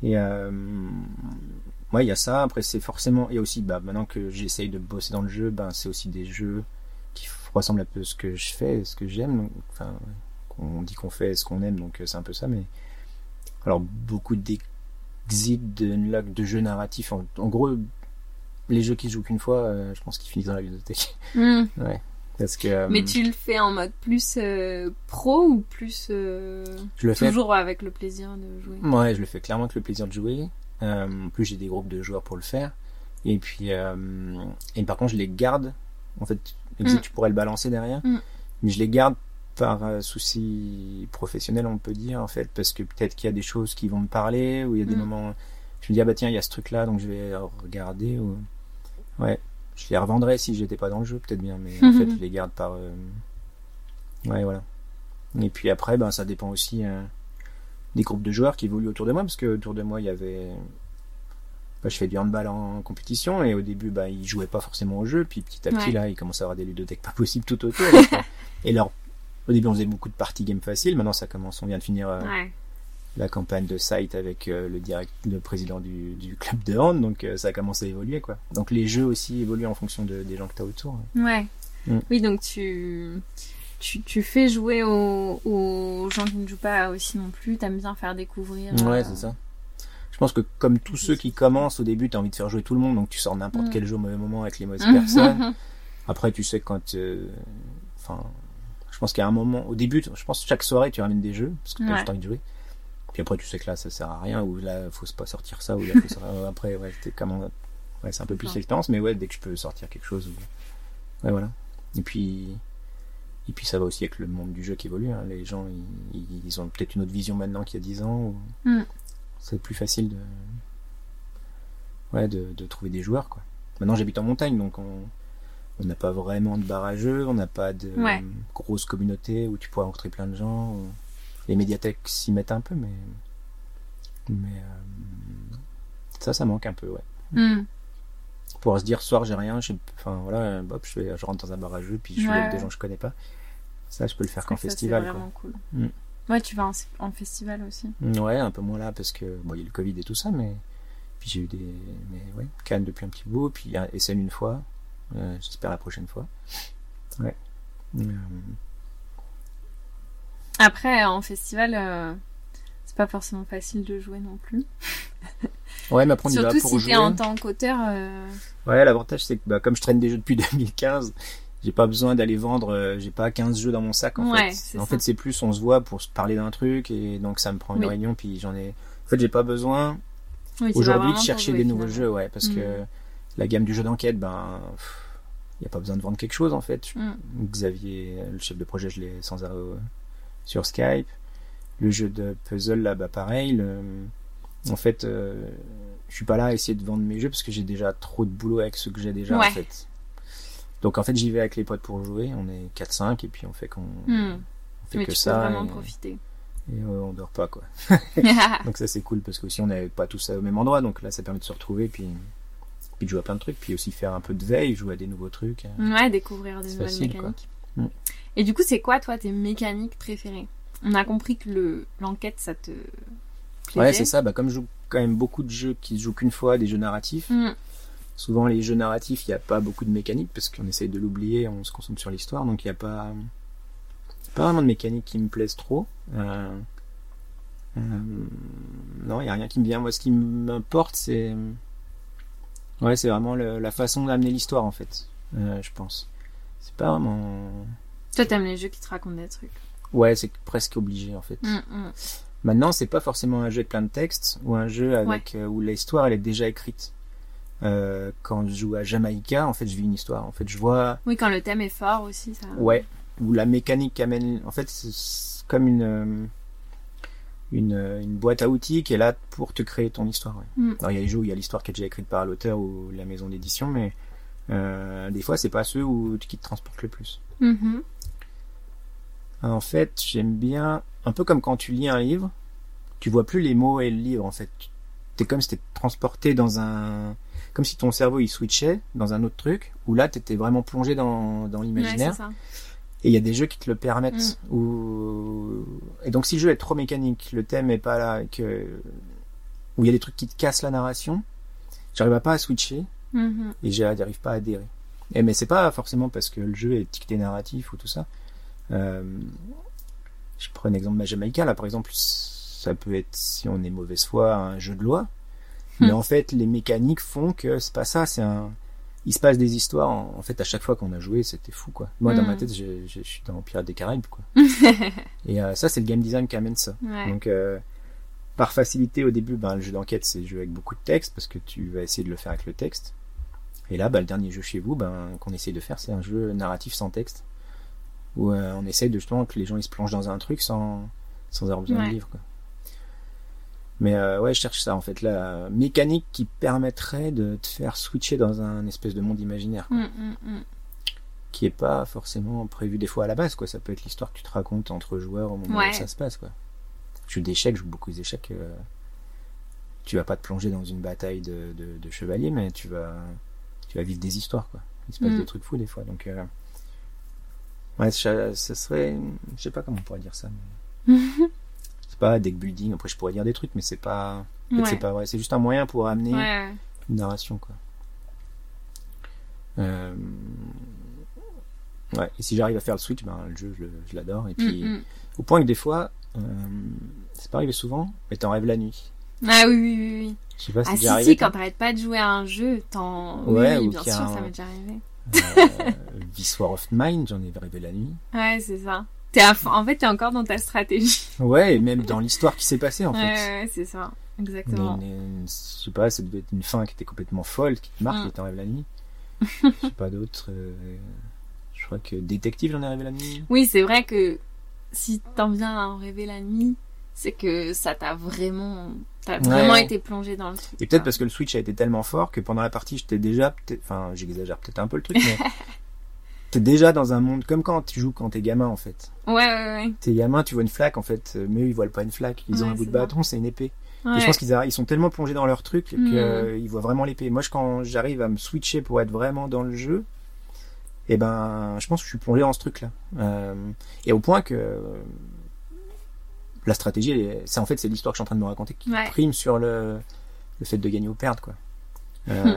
et euh, ouais il y a ça après c'est forcément il y a aussi bah maintenant que j'essaye de bosser dans le jeu ben c'est aussi des jeux ressemblent un peu à ce que je fais ce que j'aime enfin on dit qu'on fait ce qu'on aime donc euh, c'est un peu ça mais alors beaucoup d'exits de jeux narratifs en, en gros les jeux qui se jouent qu'une fois euh, je pense qu'ils finissent dans la bibliothèque Hmm. parce que euh, Mais tu le fais en mode plus euh, pro ou plus euh, je le fais toujours avec le plaisir de jouer? Ouais, je le fais clairement avec le plaisir de jouer. En plus, j'ai des groupes de joueurs pour le faire. Et puis, et par contre, je les garde. En fait, Mm. tu pourrais le balancer derrière. Mm. Mais je les garde par euh, souci professionnel, on peut dire, en fait, parce que peut-être qu'il y a des choses qui vont me parler, ou il y a des Mm. moments, je me dis, ah bah tiens, il y a ce truc-là, donc je vais regarder, ou, ouais, je les revendrais si j'étais pas dans le jeu, peut-être bien, mais en fait, je les garde par, euh, ouais, voilà. Et puis après, ben, ça dépend aussi, euh, des groupes de joueurs qui évoluent autour de moi, parce que autour de moi, il y avait, bah, je fais du handball en compétition, et au début, bah, ils jouaient pas forcément au jeu, puis petit à petit, Ouais. là, ils commencent à avoir des ludothèques pas possibles tout autour. et leur, au début, on faisait beaucoup de parties game faciles, maintenant, ça commence, on vient de finir, euh, Ouais. la campagne de site avec euh, le direct, le président du, du club de hand, donc euh, ça commence à évoluer, quoi. Donc les jeux aussi évoluent en fonction de, des gens que t'as autour. Ouais. Mm. Oui, donc tu, tu, tu fais jouer aux, aux gens qui ne jouent pas aussi non plus. T'aimes bien faire découvrir. Ouais, euh, c'est ça. Je pense que comme tous ceux qui commencent au début, t'as envie de faire jouer tout le monde, donc tu sors n'importe Mm. quel jeu au mauvais moment avec les mauvaises personnes. Après, tu sais quand, euh, enfin, je pense qu'il y a un moment, au début, je pense que chaque soirée tu ramènes des jeux parce que t'as Ouais. juste envie de jouer. Puis après, tu sais que là, ça sert à rien, ou là, faut pas sortir ça, ou là, faut sortir- euh, après, ouais, comment, ouais, c'est un peu plus Ouais. intense, mais ouais, dès que je peux sortir quelque chose, ou- ouais, voilà. Et puis, et puis ça va aussi avec le monde du jeu qui évolue. hein. Les gens, ils, ils ont peut-être une autre vision maintenant qu'il y a 10 ans. ou- Mm. C'est plus facile de, ouais, de, de trouver des joueurs, quoi. Maintenant, j'habite en montagne, donc on on n'a pas vraiment de bar à jeux, on n'a pas de Ouais. grosse communauté où tu pourras rencontrer plein de gens. Les médiathèques s'y mettent un peu, mais mais euh, ça, ça manque un peu, ouais. Mm. Pour se dire, ce soir, j'ai rien, je... enfin voilà, hop, je, vais, je rentre dans un bar à jeux, puis je Ouais, avec des gens que je connais pas. Ça, je peux le faire qu'en festival, C'est quoi. vraiment cool. Mm. Ouais, tu vas en, en festival aussi. Ouais, un peu moins là parce que bon, il y a le Covid et tout ça, mais puis j'ai eu des, mais ouais, Cannes depuis un petit bout, puis Essen une fois. Euh, J'espère la prochaine fois. Ouais. Euh, Après, en festival, euh, c'est pas forcément facile de jouer non plus. Ouais, mais après on y va Surtout pour si jouer. t'es en tant qu'auteur. euh, Ouais, l'avantage c'est que bah, comme je traîne des jeux depuis 2015, j'ai pas besoin d'aller vendre, euh, j'ai pas 15 jeux dans mon sac en Ouais, fait. En ça. fait, c'est plus on se voit pour se parler d'un truc et donc ça me prend une Oui. réunion puis j'en ai. En fait, j'ai pas besoin oui, aujourd'hui de chercher des nouveaux jeux, ouais, parce Mm. que la gamme du jeu d'enquête, ben, il y a pas besoin de vendre quelque chose en fait. Mm. Xavier, le chef de projet, je l'ai sans arrêt au- sur Skype. Le jeu de puzzle là, bah pareil. le- En fait, euh, je suis pas là à essayer de vendre mes jeux parce que j'ai déjà trop de boulot avec ceux que j'ai déjà Ouais. en fait. Donc en fait, j'y vais avec les potes pour jouer. On est 4-5 et puis on fait qu'on Mm. on fait Mais que tu ça peux vraiment et, profiter. et, euh, on dort pas quoi. Donc ça c'est cool parce que aussi on n'est pas tous au même endroit, donc là ça permet de se retrouver puis puis de jouer à plein de trucs, puis aussi faire un peu de veille, jouer à des nouveaux trucs. Ouais, découvrir des nouvelles facile, mécaniques. Mm. Et du coup, c'est quoi, toi, tes mécaniques préférées? On a compris que le l'enquête, ça te plaisait. Ouais, c'est ça. Bah comme je joue quand même beaucoup de jeux qui se jouent qu'une fois, des jeux narratifs. Mm. Souvent les jeux narratifs, il n'y a pas beaucoup de mécanique parce qu'on essaye de l'oublier, on se concentre sur l'histoire, donc il n'y a pas pas vraiment de mécanique qui me plaise trop. Euh, euh, non, il y a rien qui me vient. Moi, ce qui m'importe, c'est ouais, c'est vraiment le- la façon d'amener l'histoire en fait. euh, je pense. C'est pas vraiment. Toi, t'aimes les jeux qui te racontent des trucs. Ouais, c'est presque obligé en fait. Mm, mm. Maintenant, c'est pas forcément un jeu avec plein de textes ou un jeu avec où l'histoire elle est déjà écrite. Euh, quand je joue à Jamaïca, en fait, je vis une histoire. En fait, je vois. Oui, quand le thème est fort aussi, ça. Ouais. Où la mécanique amène. En fait, c'est comme une euh, une, une boîte à outils qui est là pour te créer ton histoire. Ouais. Mm. Alors il y a les jeux où il y a l'histoire qui est déjà écrite par l'auteur ou la maison d'édition, mais euh, des fois c'est pas ceux où qui te transportent le plus. Mhm. En fait, j'aime bien un peu comme quand tu lis un livre, tu vois plus les mots et le livre en fait. T'es comme si t'étais transporté dans un comme si ton cerveau il switchait dans un autre truc où là t'étais vraiment plongé dans dans l'imaginaire. Et il y a des jeux qui te le permettent. Ou... Et donc si le jeu est trop mécanique, le thème est pas là, que... où il y a des trucs qui te cassent la narration, j'arrive pas à switcher Mhm. et j'arrive pas à adhérer. Et mais c'est pas forcément parce que le jeu est ticté narratif ou tout ça. Euh, je prends un exemple de Jamaïca, là par exemple, ça peut être, si on est mauvaise foi, un jeu de loi. Mais Hmm. en fait, les mécaniques font que c'est pas ça, c'est un... Il se passe des histoires, en, en fait, à chaque fois qu'on a joué, c'était fou, quoi. Moi, dans Hmm. ma tête, je, je, je suis dans Pirates des Caraïbes, quoi. Et euh, ça, c'est le game design qui amène ça. Ouais. Donc, euh, par facilité, au début, ben, le jeu d'enquête, c'est jeu avec beaucoup de texte, parce que tu vas essayer de le faire avec le texte. Et là, ben, le dernier jeu chez vous, ben, qu'on essaye de faire, c'est un jeu narratif sans texte, où euh, on essaye de justement que les gens ils se plongent dans un truc sans, sans avoir besoin Ouais. de livre. Quoi. Mais euh, ouais, je cherche ça en fait, la mécanique qui permettrait de te faire switcher dans un espèce de monde imaginaire, quoi, Mm, mm, mm. qui est pas forcément prévu des fois à la base. Quoi. Ça peut être l'histoire que tu te racontes entre joueurs au moment Ouais. où ça se passe. Quoi. Je joue d'échecs, je joue beaucoup d'échecs. Euh, tu vas pas te plonger dans une bataille de, de, de chevaliers, mais tu vas, tu vas vivre des histoires. Quoi. Il se passe des trucs fous des fois. Donc, euh, ouais, ça, ça serait, je sais pas comment on pourrait dire ça. Mais... c'est pas deck building. Après, je pourrais dire des trucs, mais c'est pas, en fait, Ouais. c'est pas vrai. C'est juste un moyen pour amener Ouais, une narration quoi. Euh... Ouais, et si j'arrive à faire le switch, ben le jeu je, l'adore. Et puis Mm, mm. au point que des fois, euh, c'est pas arrivé souvent, mais t'en rêves la nuit. Ah oui, oui, oui, oui. Je sais pas si Ah si, arrivé. si, quand t'arrêtes pas de jouer à un jeu, t'en... Oui, Ouais, oui, ou bien sûr, un- ça m'est déjà arrivé. Euh, This War of Mine, j'en ai rêvé la nuit. Ouais, c'est ça. T'es En fait, t'es encore dans ta stratégie. Ouais, et même dans l'histoire qui s'est passée en fait. ouais, ouais, c'est ça. Exactement. une- une- je sais pas, ça devait être une fin qui était complètement folle, qui te marque Mm. et t'en rêves la nuit. je sais pas d'autres. euh, Je crois que détective, j'en ai rêvé la nuit. Oui, c'est vrai que si t'en viens à en rêver la nuit, c'est que ça t'a vraiment... T'as Ouais. vraiment été plongé dans le truc. Et peut-être parce que le Switch a été tellement fort que pendant la partie, j'étais déjà, enfin, j'exagère peut-être un peu le truc, mais t'es déjà dans un monde comme quand tu joues quand t'es gamin, en fait. Ouais, ouais, ouais. T'es gamin, tu vois une flaque, en fait, euh, mais eux, ils voient pas une flaque. Ils ont Ouais, un bout de bâton, c'est une épée. Ouais. Et je pense qu'ils ils sont tellement plongés dans leur truc Mm. qu'ils voient vraiment l'épée. Moi, je, quand j'arrive à me switcher pour être vraiment dans le jeu, eh ben, je pense que je suis plongé dans ce truc-là. Euh, et au point que euh, la stratégie, c'est en fait c'est l'histoire que je suis en train de me raconter qui Ouais. prime sur le, le fait de gagner ou perdre, quoi. Euh,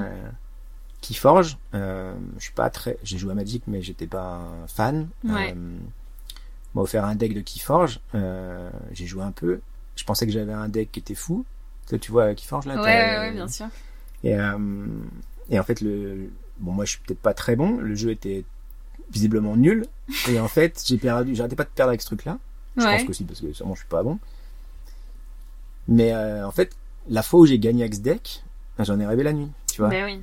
qui forge, euh, je suis pas très, j'ai joué à Magic, mais j'étais pas un fan. Ouais. Euh, m'a offert un deck de Keyforge, euh, j'ai joué un peu. Je pensais que j'avais un deck qui était fou. Toi, tu vois Keyforge là Ouais, ouais, ouais, bien sûr. Et, euh, et en fait, le bon, moi, je suis peut-être pas très bon. Le jeu était visiblement nul. Et en fait, j'ai perdu. J'arrêtais pas de perdre avec ce truc-là. Je Ouais. pense que aussi parce que sûrement je suis pas bon. Mais euh, en fait, la fois où j'ai gagné avec ce deck, j'en ai rêvé la nuit, tu vois. Ben oui.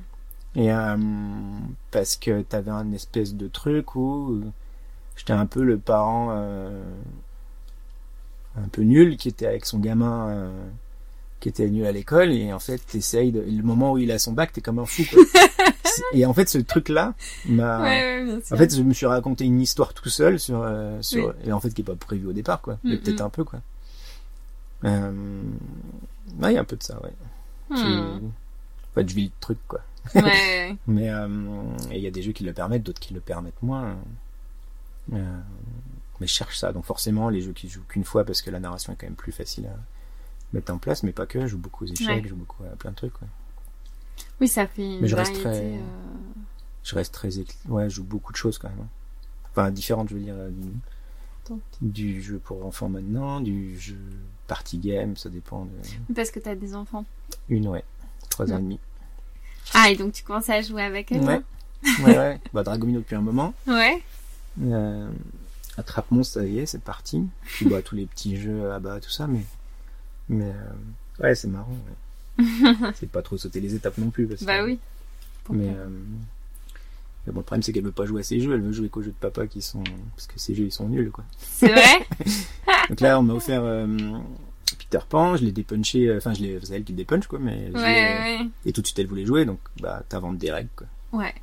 Et euh, parce que t'avais un espèce de truc où j'étais un peu le parent euh, un peu nul qui était avec son gamin euh, qui était nul à l'école et en fait t'essayes de, le moment où il a son bac t'es comme un fou quoi. Et en fait ce truc là m'a Ouais, ouais, en fait je me suis raconté une histoire tout seul sur sur Oui. et en fait qui est pas prévu au départ quoi mais Mm, peut-être un peu quoi euh... ouais il y a un peu de ça ouais Hmm. Je- fait je vis le truc quoi Ouais, mais euh, il y a des jeux qui le permettent, d'autres qui le permettent moins. Euh, mais je cherche ça. Donc forcément, les jeux qui jouent qu'une fois parce que la narration est quand même plus facile à mettre en place, mais pas que. Je joue beaucoup aux échecs, Ouais. je joue beaucoup à plein de trucs. ouais. Oui, ça fait une Mais je reste variété. très- euh, Je reste très ouais, je joue beaucoup de choses quand même. hein. Enfin différentes, je veux dire, du, Donc. du jeu pour enfants maintenant, du jeu party game, ça dépend de Parce que t'as des enfants. une ouais, trois ans et demi. Ah, et donc tu commences à jouer avec eux Ouais. là Ouais, ouais. Bah, Dragomino depuis un moment. Ouais. Euh, Attrape monstre, ça y est, c'est parti. Puis bah, tous les petits jeux à bas, tout ça, mais. Mais. euh, ouais, c'est marrant, ouais. c'est pas trop sauter les étapes non plus. Parce Bah que- oui. Mais. euh, mais bon, le problème, c'est qu'elle veut pas jouer à ces jeux, elle veut jouer qu'aux jeux de papa qui sont. Parce que ces jeux, ils sont nuls, quoi. C'est vrai Donc là, on m'a offert euh, Peter Pan, je l'ai dépunché, euh, enfin, je l'ai, c'est elle qui le dépunch, quoi, mais. Ouais, ouais. Et tout de suite, elle voulait jouer, donc, bah, t'inventes des règles, quoi. Ouais,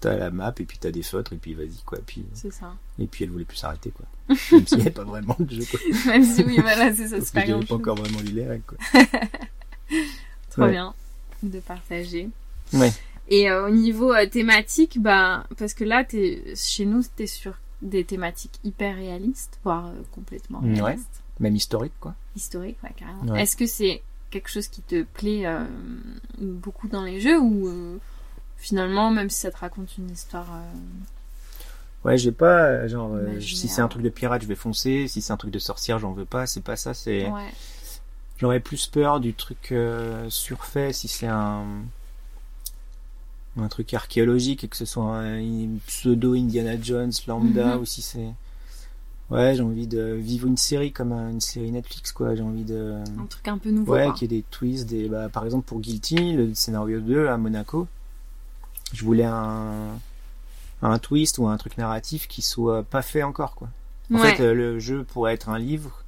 T'as la map, et puis t'as des feutres, et puis vas-y, quoi. Puis, c'est ça. et puis elle voulait plus s'arrêter, quoi. Même s'il n'y avait pas vraiment de jeu, quoi. Même si oui, voilà, c'est ça, c'est pas grand pas encore vraiment lu les règles, quoi. Trop Ouais. bien de partager. Ouais. Et euh, au niveau euh, thématique, bah, parce que là, t'es, chez nous, t'es sur des thématiques hyper réalistes, voire euh, complètement Ouais. Même historique, quoi. historiques, ouais, carrément. Ouais. Est-ce que c'est quelque chose qui te plaît euh, beaucoup dans les jeux ou euh, finalement, même si ça te raconte une histoire, euh, Ouais, j'ai pas, genre, si c'est un truc de pirate, je vais foncer. Si c'est un truc de sorcière, j'en veux pas. C'est pas ça, c'est. ouais, J'aurais plus peur du truc surfait si c'est un un truc archéologique et que ce soit un, pseudo Indiana Jones lambda Mhm. ou si c'est ouais j'ai envie de vivre une série comme un- une série Netflix quoi j'ai envie de un truc un peu nouveau. ouais qu'il y ait des twists des bah, par exemple pour Guilty le scénario 2 à Monaco je voulais un un twist ou un truc narratif qui soit pas fait encore quoi en Ouais. fait, euh, le jeu pourrait être un livre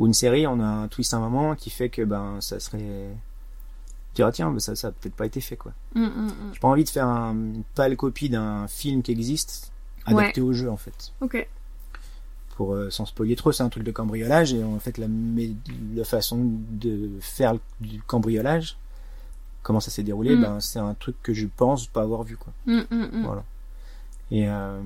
ou une série. On a un twist à un moment qui fait que ben ça serait. Tu diras tiens, ben, ça ça a peut-être pas été fait quoi. Mm, mm, mm. J'ai pas envie de faire un, une pâle copie d'un film qui existe adapté au jeu en fait. Ok. Pour euh, sans spoiler trop, c'est un truc de cambriolage et en fait la, la façon de faire du cambriolage, comment ça s'est déroulé, Mm. ben c'est un truc que je pense pas avoir vu quoi. Mm, mm. Voilà. Et euh,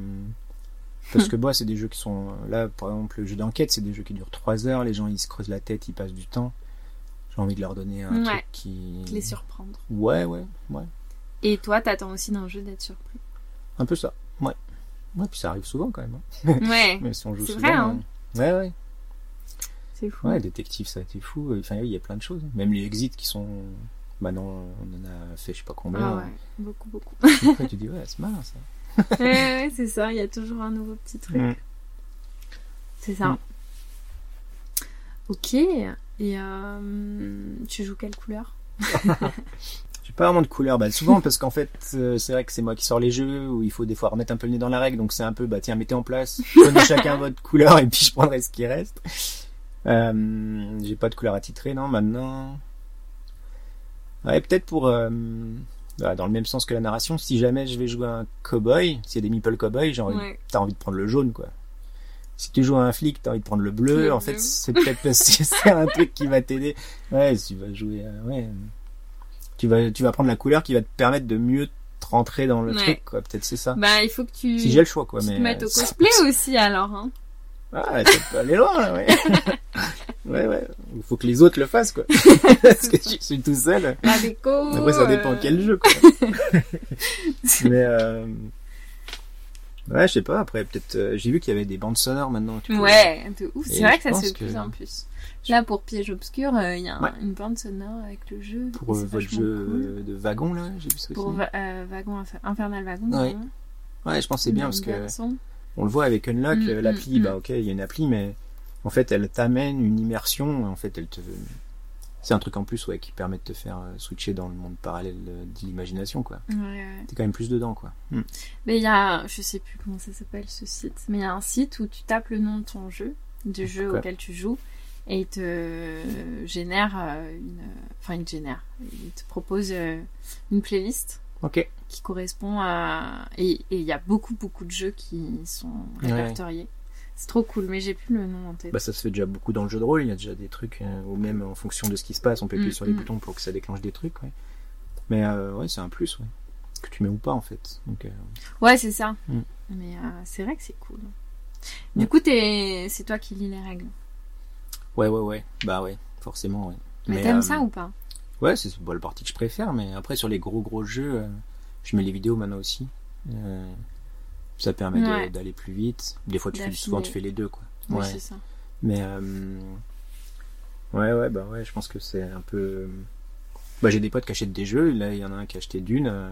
parce que bah, c'est des jeux qui sont là, par exemple, le jeu d'enquête, c'est des jeux qui durent 3 heures. Les gens ils se creusent la tête, ils passent du temps. J'ai envie de leur donner un Ouais. truc qui. Les surprendre. Ouais, ouais, ouais. Et toi, t'attends aussi d'un jeu d'être surpris? Un peu ça. Ouais. Ouais, puis ça arrive souvent quand même. hein. Ouais, Même si on joue C'est souvent. vrai, hein. euh, Ouais, ouais. c'est fou. Ouais, détective, ça a été fou. Enfin, il y a plein de choses. Même les exits qui sont. Maintenant, on en a fait je sais pas combien. Ah ouais, beaucoup, beaucoup. Après, tu dis, ouais, c'est malin ça. ouais, ouais, c'est ça, il y a toujours un nouveau petit truc. Mm. C'est ça. Mm. Ok. Et euh, tu joues quelle couleur? J'ai pas vraiment de couleur, bah souvent parce qu'en fait euh, c'est vrai que c'est moi qui sors les jeux où il faut des fois remettre un peu le nez dans la règle, donc c'est un peu bah tiens mettez en place, prenez chacun votre couleur et puis je prendrai ce qui reste. Euh, j'ai pas de couleur attitrée non maintenant. Ouais peut-être pour euh, voilà, dans le même sens que la narration, si jamais je vais jouer un cowboy, s'il y a des meeple cowboy, genre Ouais. t'as envie de prendre le jaune quoi. Si tu joues à un flic, t'as envie de prendre le bleu. Le en bleu. fait, c'est peut-être parce que c'est un truc qui va t'aider. Ouais, si tu vas jouer, ouais, tu vas, tu vas prendre la couleur qui va te permettre de mieux te rentrer dans le Ouais. truc, quoi. Peut-être c'est ça. Bah, il faut que tu, si j'ai le choix, quoi. tu mais te mettes au cosplay aussi alors. Hein. Ah, ça peut aller loin, là, ouais. ouais, ouais. Il faut que les autres le fassent, quoi. Parce que je suis tout seul. La déco. Après, ça dépend euh, quel jeu, quoi. mais euh... ouais, je sais pas. Après, peut-être, euh, j'ai vu qu'il y avait des bandes sonores maintenant. Tu peux- Ouais, de ouf. C'est vrai que ça se fait de plus en plus. Là, pour Piège Obscur, euh, il y a un- Ouais. une bande sonore avec le jeu. Pour euh, votre jeu cool. euh, de wagon, là, j'ai vu ça Pour aussi. Euh, Wagon Infer- Infernal Wagon. Ouais. Ouais, je pense que c'est bien parce que on le voit avec Unlock, Mm, mm, l'appli, mm. bah ok, il y a une appli, mais en fait, elle t'amène une immersion. En fait, elle te, c'est un truc en plus, ouais, qui permet de te faire euh, switcher dans le monde parallèle euh, de l'imagination, quoi. Ouais, ouais. T'es quand même plus dedans, quoi. Mm. Mais il y a, je sais plus comment ça s'appelle ce site, mais il y a un site où tu tapes le nom de ton jeu, du jeu auquel tu joues, et il te génère euh, une, enfin il te génère, il te propose une playlist Ok. qui correspond à, et et il y a beaucoup beaucoup de jeux qui sont répertoriés. C'est trop cool, mais j'ai plus le nom en tête. Bah, ça se fait déjà beaucoup dans le jeu de rôle. Il y a déjà des trucs, euh, ou même en fonction de ce qui se passe, on peut appuyer Mm, sur les mm. boutons pour que ça déclenche des trucs, ouais. Mais euh, ouais, c'est un plus, ouais. Que tu mets ou pas, en fait. Donc, euh, Ouais, c'est ça. Mm. Mais c'est vrai que c'est cool. Du coup, c'est toi qui lis les règles. ouais, ouais, ouais. Bah ouais, forcément, ouais. Mais, t'aimes ça ou pas? Ouais, c'est bon, la partie que je préfère, mais après sur les gros gros jeux, je mets les vidéos maintenant aussi. Ça permet Ouais. d'aller plus vite. Des fois, tu fais, souvent tu fais les deux, quoi. Oui, ouais. c'est ça. Mais euh, ouais, ouais, bah ouais, je pense que c'est un peu. Bah j'ai des potes qui achètent des jeux. Là, il y en a un qui a acheté Dune. euh,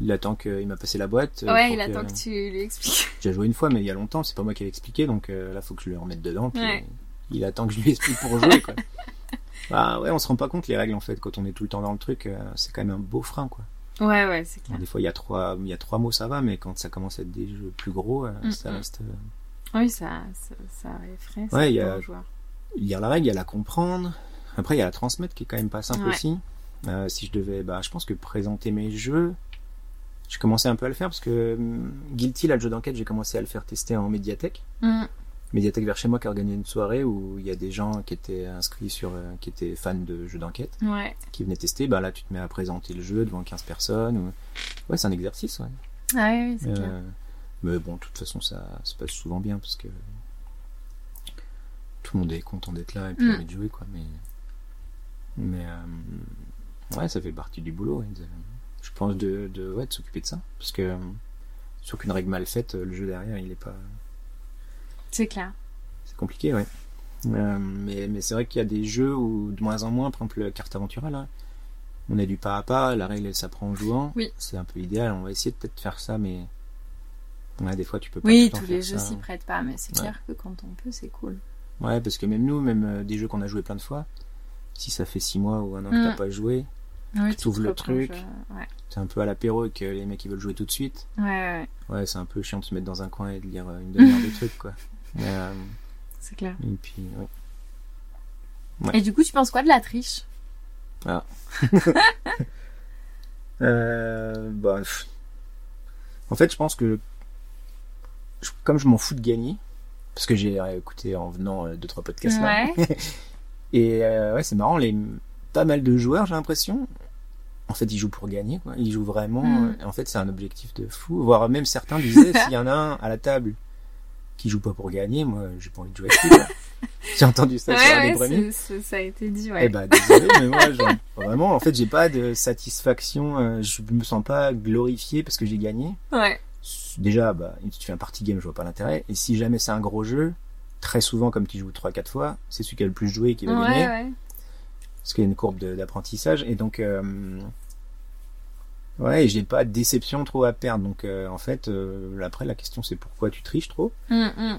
Il attend qu'il m'a passé la boîte. euh, Ouais, il attend que tu lui expliques. J'ai joué une fois, mais il y a longtemps, c'est pas moi qui l'ai expliqué, donc euh, là, faut que je le remette dedans. Puis Ouais. il attend que je lui explique pour jouer, quoi. bah ouais, on se rend pas compte les règles en fait quand on est tout le temps dans le truc. euh, c'est quand même un beau frein, quoi. Ouais, ouais, c'est clair. Des fois, il y a trois, il y a trois mots, ça va, mais quand ça commence à être des jeux plus gros, euh, Mm, ça mm. reste. euh, Oui, ça, ça, ça effraie. ça Ouais, il y a- aux joueurs. lire la règle, il y a la comprendre. Après, il y a la transmettre qui est quand même pas simple Ouais. aussi. Euh, si je devais, bah, je pense que présenter mes jeux, j'ai commencé un peu à le faire parce que hum, Guilty, là, le jeu d'enquête, j'ai commencé à le faire tester en médiathèque. Mm. Médiathèque vers chez moi qui a organisé une soirée où il y a des gens qui étaient inscrits sur, euh, qui étaient fans de jeux d'enquête, Ouais. qui venaient tester. Bah là, tu te mets à présenter le jeu devant 15 personnes. Ou... Ouais, c'est un exercice, ouais. Ah oui, clair. Euh, mais bon, de toute façon, ça se passe souvent bien parce que tout le monde est content d'être là et puis Mm. envie de jouer, quoi. Mais, mais euh, ouais, ça fait partie du boulot. ouais, de- je pense de, de, ouais, de s'occuper de ça parce que sur qu'une règle mal faite, le jeu derrière, il est pas, C'est clair. c'est compliqué, ouais. Euh, mais mais c'est vrai qu'il y a des jeux où de moins en moins, par exemple, le carte aventura là. On a du pas à pas, la règle elle s'apprend en jouant. Oui. C'est un peu idéal. On va essayer de peut-être faire ça, mais ouais, des fois tu peux pas. Oui, tout tous les jeux ça. s'y prêtent pas, mais c'est Ouais. clair que quand on peut, c'est cool. Ouais, parce que même nous, même euh, des jeux qu'on a joué plein de fois, si ça fait six mois ou un an que Mm. t'as pas joué, Oui, Tu ouvres te le truc. euh, Ouais, t'es un peu à l'apéro et que les mecs ils veulent jouer tout de suite. ouais, ouais, ouais, Ouais, c'est un peu chiant de se mettre dans un coin et de lire euh, une demi-heure de trucs, quoi. Mais, euh, c'est clair. et puis, ouais. Et du coup, tu penses quoi de la triche? Euh, bah, pff. en fait, je pense que je- comme je m'en fous de gagner, parce que j'ai écouté en venant euh, deux trois podcasts là, Ouais. et euh, ouais, c'est marrant, les pas mal de joueurs, j'ai l'impression. En fait, ils jouent pour gagner, quoi. Ils jouent vraiment. Mm. euh, en fait, c'est un objectif de fou. Voire même certains disaient, s'il y en a un à la table qui joue pas pour gagner, moi, j'ai pas envie de jouer avec lui. j'ai entendu ça sur Ouais, premiers. ça a été dit, Eh ouais. ben désolé, mais moi genre, vraiment en fait j'ai pas de satisfaction, euh, je me sens pas glorifié parce que j'ai gagné. Ouais. Déjà bah tu fais un party game je vois pas l'intérêt et si jamais c'est un gros jeu, très souvent comme tu joues 3 4 fois, c'est celui qui a le plus joué qui va Ouais, gagner ouais. parce qu'il y a une courbe d'apprentissage et donc euh, ouais, j'ai pas de déception trop à perdre donc euh, en fait euh, après la question c'est pourquoi tu triches trop? Hum, hum.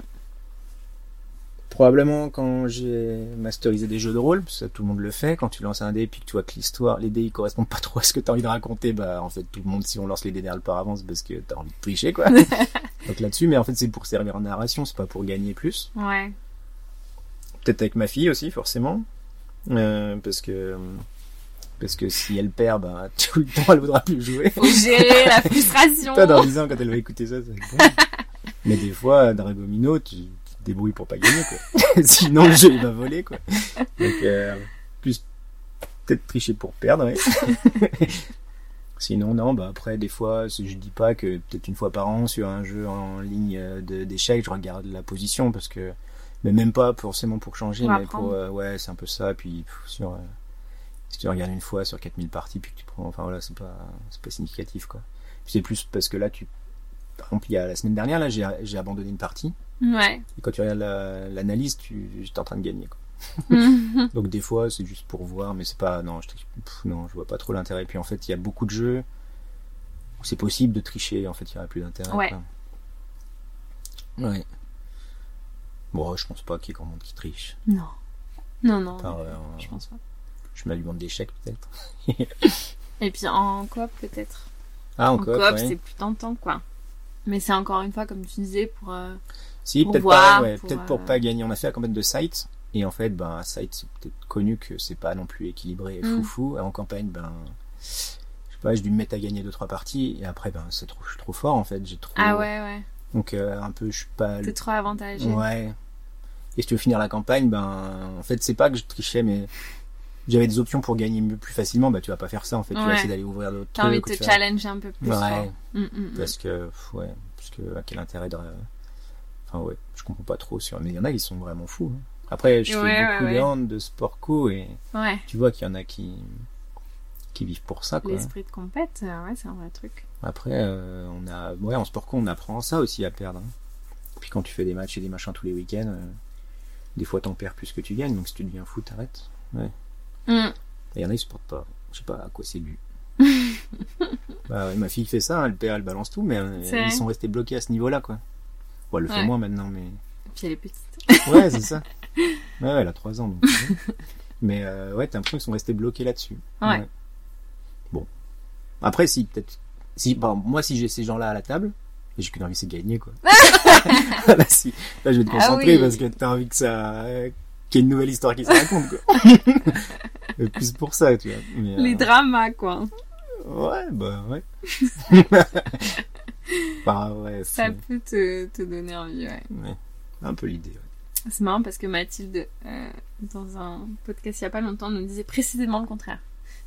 Probablement quand j'ai masterisé des jeux de rôle, parce que ça, tout le monde le fait, quand tu lances un dé et puis que tu vois que l'histoire, les dés ils correspondent pas trop à ce que tu as envie de raconter, bah en fait tout le monde si on lance les dés derrière le par avance parce que t'as envie de tricher quoi. Donc là-dessus, mais en fait c'est pour servir en narration, c'est pas pour gagner plus. Ouais. Peut-être avec ma fille aussi forcément, Euh, parce que parce que si elle perd, bah tout le temps elle voudra plus jouer. Faut gérer la frustration. Toi dans 10 ans quand elle va écouter ça, ça va être. Mais des fois, Dragomino, tu, tu te débrouilles pour pas gagner, quoi. Sinon, le jeu, il va voler, quoi. Donc, euh, plus, peut-être tricher pour perdre, ouais. Sinon, non, bah après, des fois, je dis pas que peut-être une fois par an, sur un jeu en ligne euh, d'échecs, je regarde la position, parce que, mais même pas forcément pour changer, Pour mais pour, euh, ouais, c'est un peu ça, puis, pff, sur, euh, si tu regardes une fois sur 4000 parties, puis que tu prends, enfin voilà, c'est pas, c'est pas significatif, quoi. Puis c'est plus parce que là, tu, par exemple, il y a la semaine dernière, là, j'ai, j'ai abandonné une partie. Ouais. Et quand tu regardes la- l'analyse, tu, j'étais en train de gagner, quoi. Donc des fois, c'est juste pour voir, mais c'est pas, non, je, pff, non, je vois pas trop l'intérêt. Puis en fait, il y a beaucoup de jeux où c'est possible de tricher. En fait, il y aurait plus d'intérêt. Ouais. quoi. Ouais. Bon, je pense pas qu'il y ait grand monde qui triche. Non. Non, non. Par, euh, Je pense pas. Je m'alimente d'échecs peut-être. Et puis en coop, peut-être. Ah, En encore. coop, ouais. c'est plus tentant, quoi. Mais c'est encore une fois, comme tu disais, pour. euh, Si, peut-être ouais, pour, euh, pas gagner. On a fait la campagne de Sight, et en fait, ben, Sight, c'est peut-être connu que c'est pas non plus équilibré et Mm. foufou. Et en campagne, ben, je sais pas, j'ai dû me mettre à gagner deux trois parties, et après, ben, c'est trop, je suis trop fort, en fait, j'ai trop. Ah ouais, ouais. Donc, euh, un peu, je suis pas. T'es trop avantagé. Ouais. Et si tu veux finir la campagne, ben, en fait, c'est pas que je trichais, mais j'avais des options pour gagner mieux plus facilement, bah, tu vas pas faire ça, en fait, tu vas essayer d'aller ouvrir d'autres T'as envie de trucs. te challenger un peu plus. Ouais. Hum, hum, hum. Parce que, ouais, parce que, à quel intérêt de. Enfin, ouais, je comprends pas trop sur. Mais il y en a qui sont vraiment fous. hein. Après, je Ouais, fais beaucoup de hand, de sport co, et Ouais. tu vois qu'il y en a qui. qui vivent pour ça, quoi. L'esprit de compète, euh, ouais, c'est un vrai truc. Après, euh, on a. Ouais, en sport co, on apprend ça aussi à perdre. hein. Puis quand tu fais des matchs et des machins tous les week-ends, euh, des fois t'en perds plus que tu gagnes, donc si tu deviens fou, t'arrêtes. Ouais. Et il y en a, ils supportent pas. Je sais pas à quoi c'est dû. bah ouais, ma fille fait ça, elle elle balance tout, mais euh, ils sont restés bloqués à ce niveau-là, quoi. Bon, elle le fait moins maintenant, mais. Puis elle est petite. Ouais, c'est ça. Ouais, ouais, elle a 3 ans, donc. mais euh, ouais, t'as l'impression qu'ils sont restés bloqués là-dessus. Ouais. Bon. Après, si, peut-être. Si, bah, moi, si j'ai ces gens-là à la table, j'ai qu'une envie, c'est de gagner, quoi. là, si, là, je vais te Ah concentrer oui. parce que t'as envie que ça. euh, qu'il y ait une nouvelle histoire qui se raconte, quoi. Et plus pour ça, tu vois. Mais, Les euh, dramas, quoi. Ouais, bah ouais. bah ouais, Ça peut te, te donner envie, ouais. ouais, un peu l'idée. ouais. C'est marrant parce que Mathilde, euh, dans un podcast il y a pas longtemps, nous disait précisément le contraire.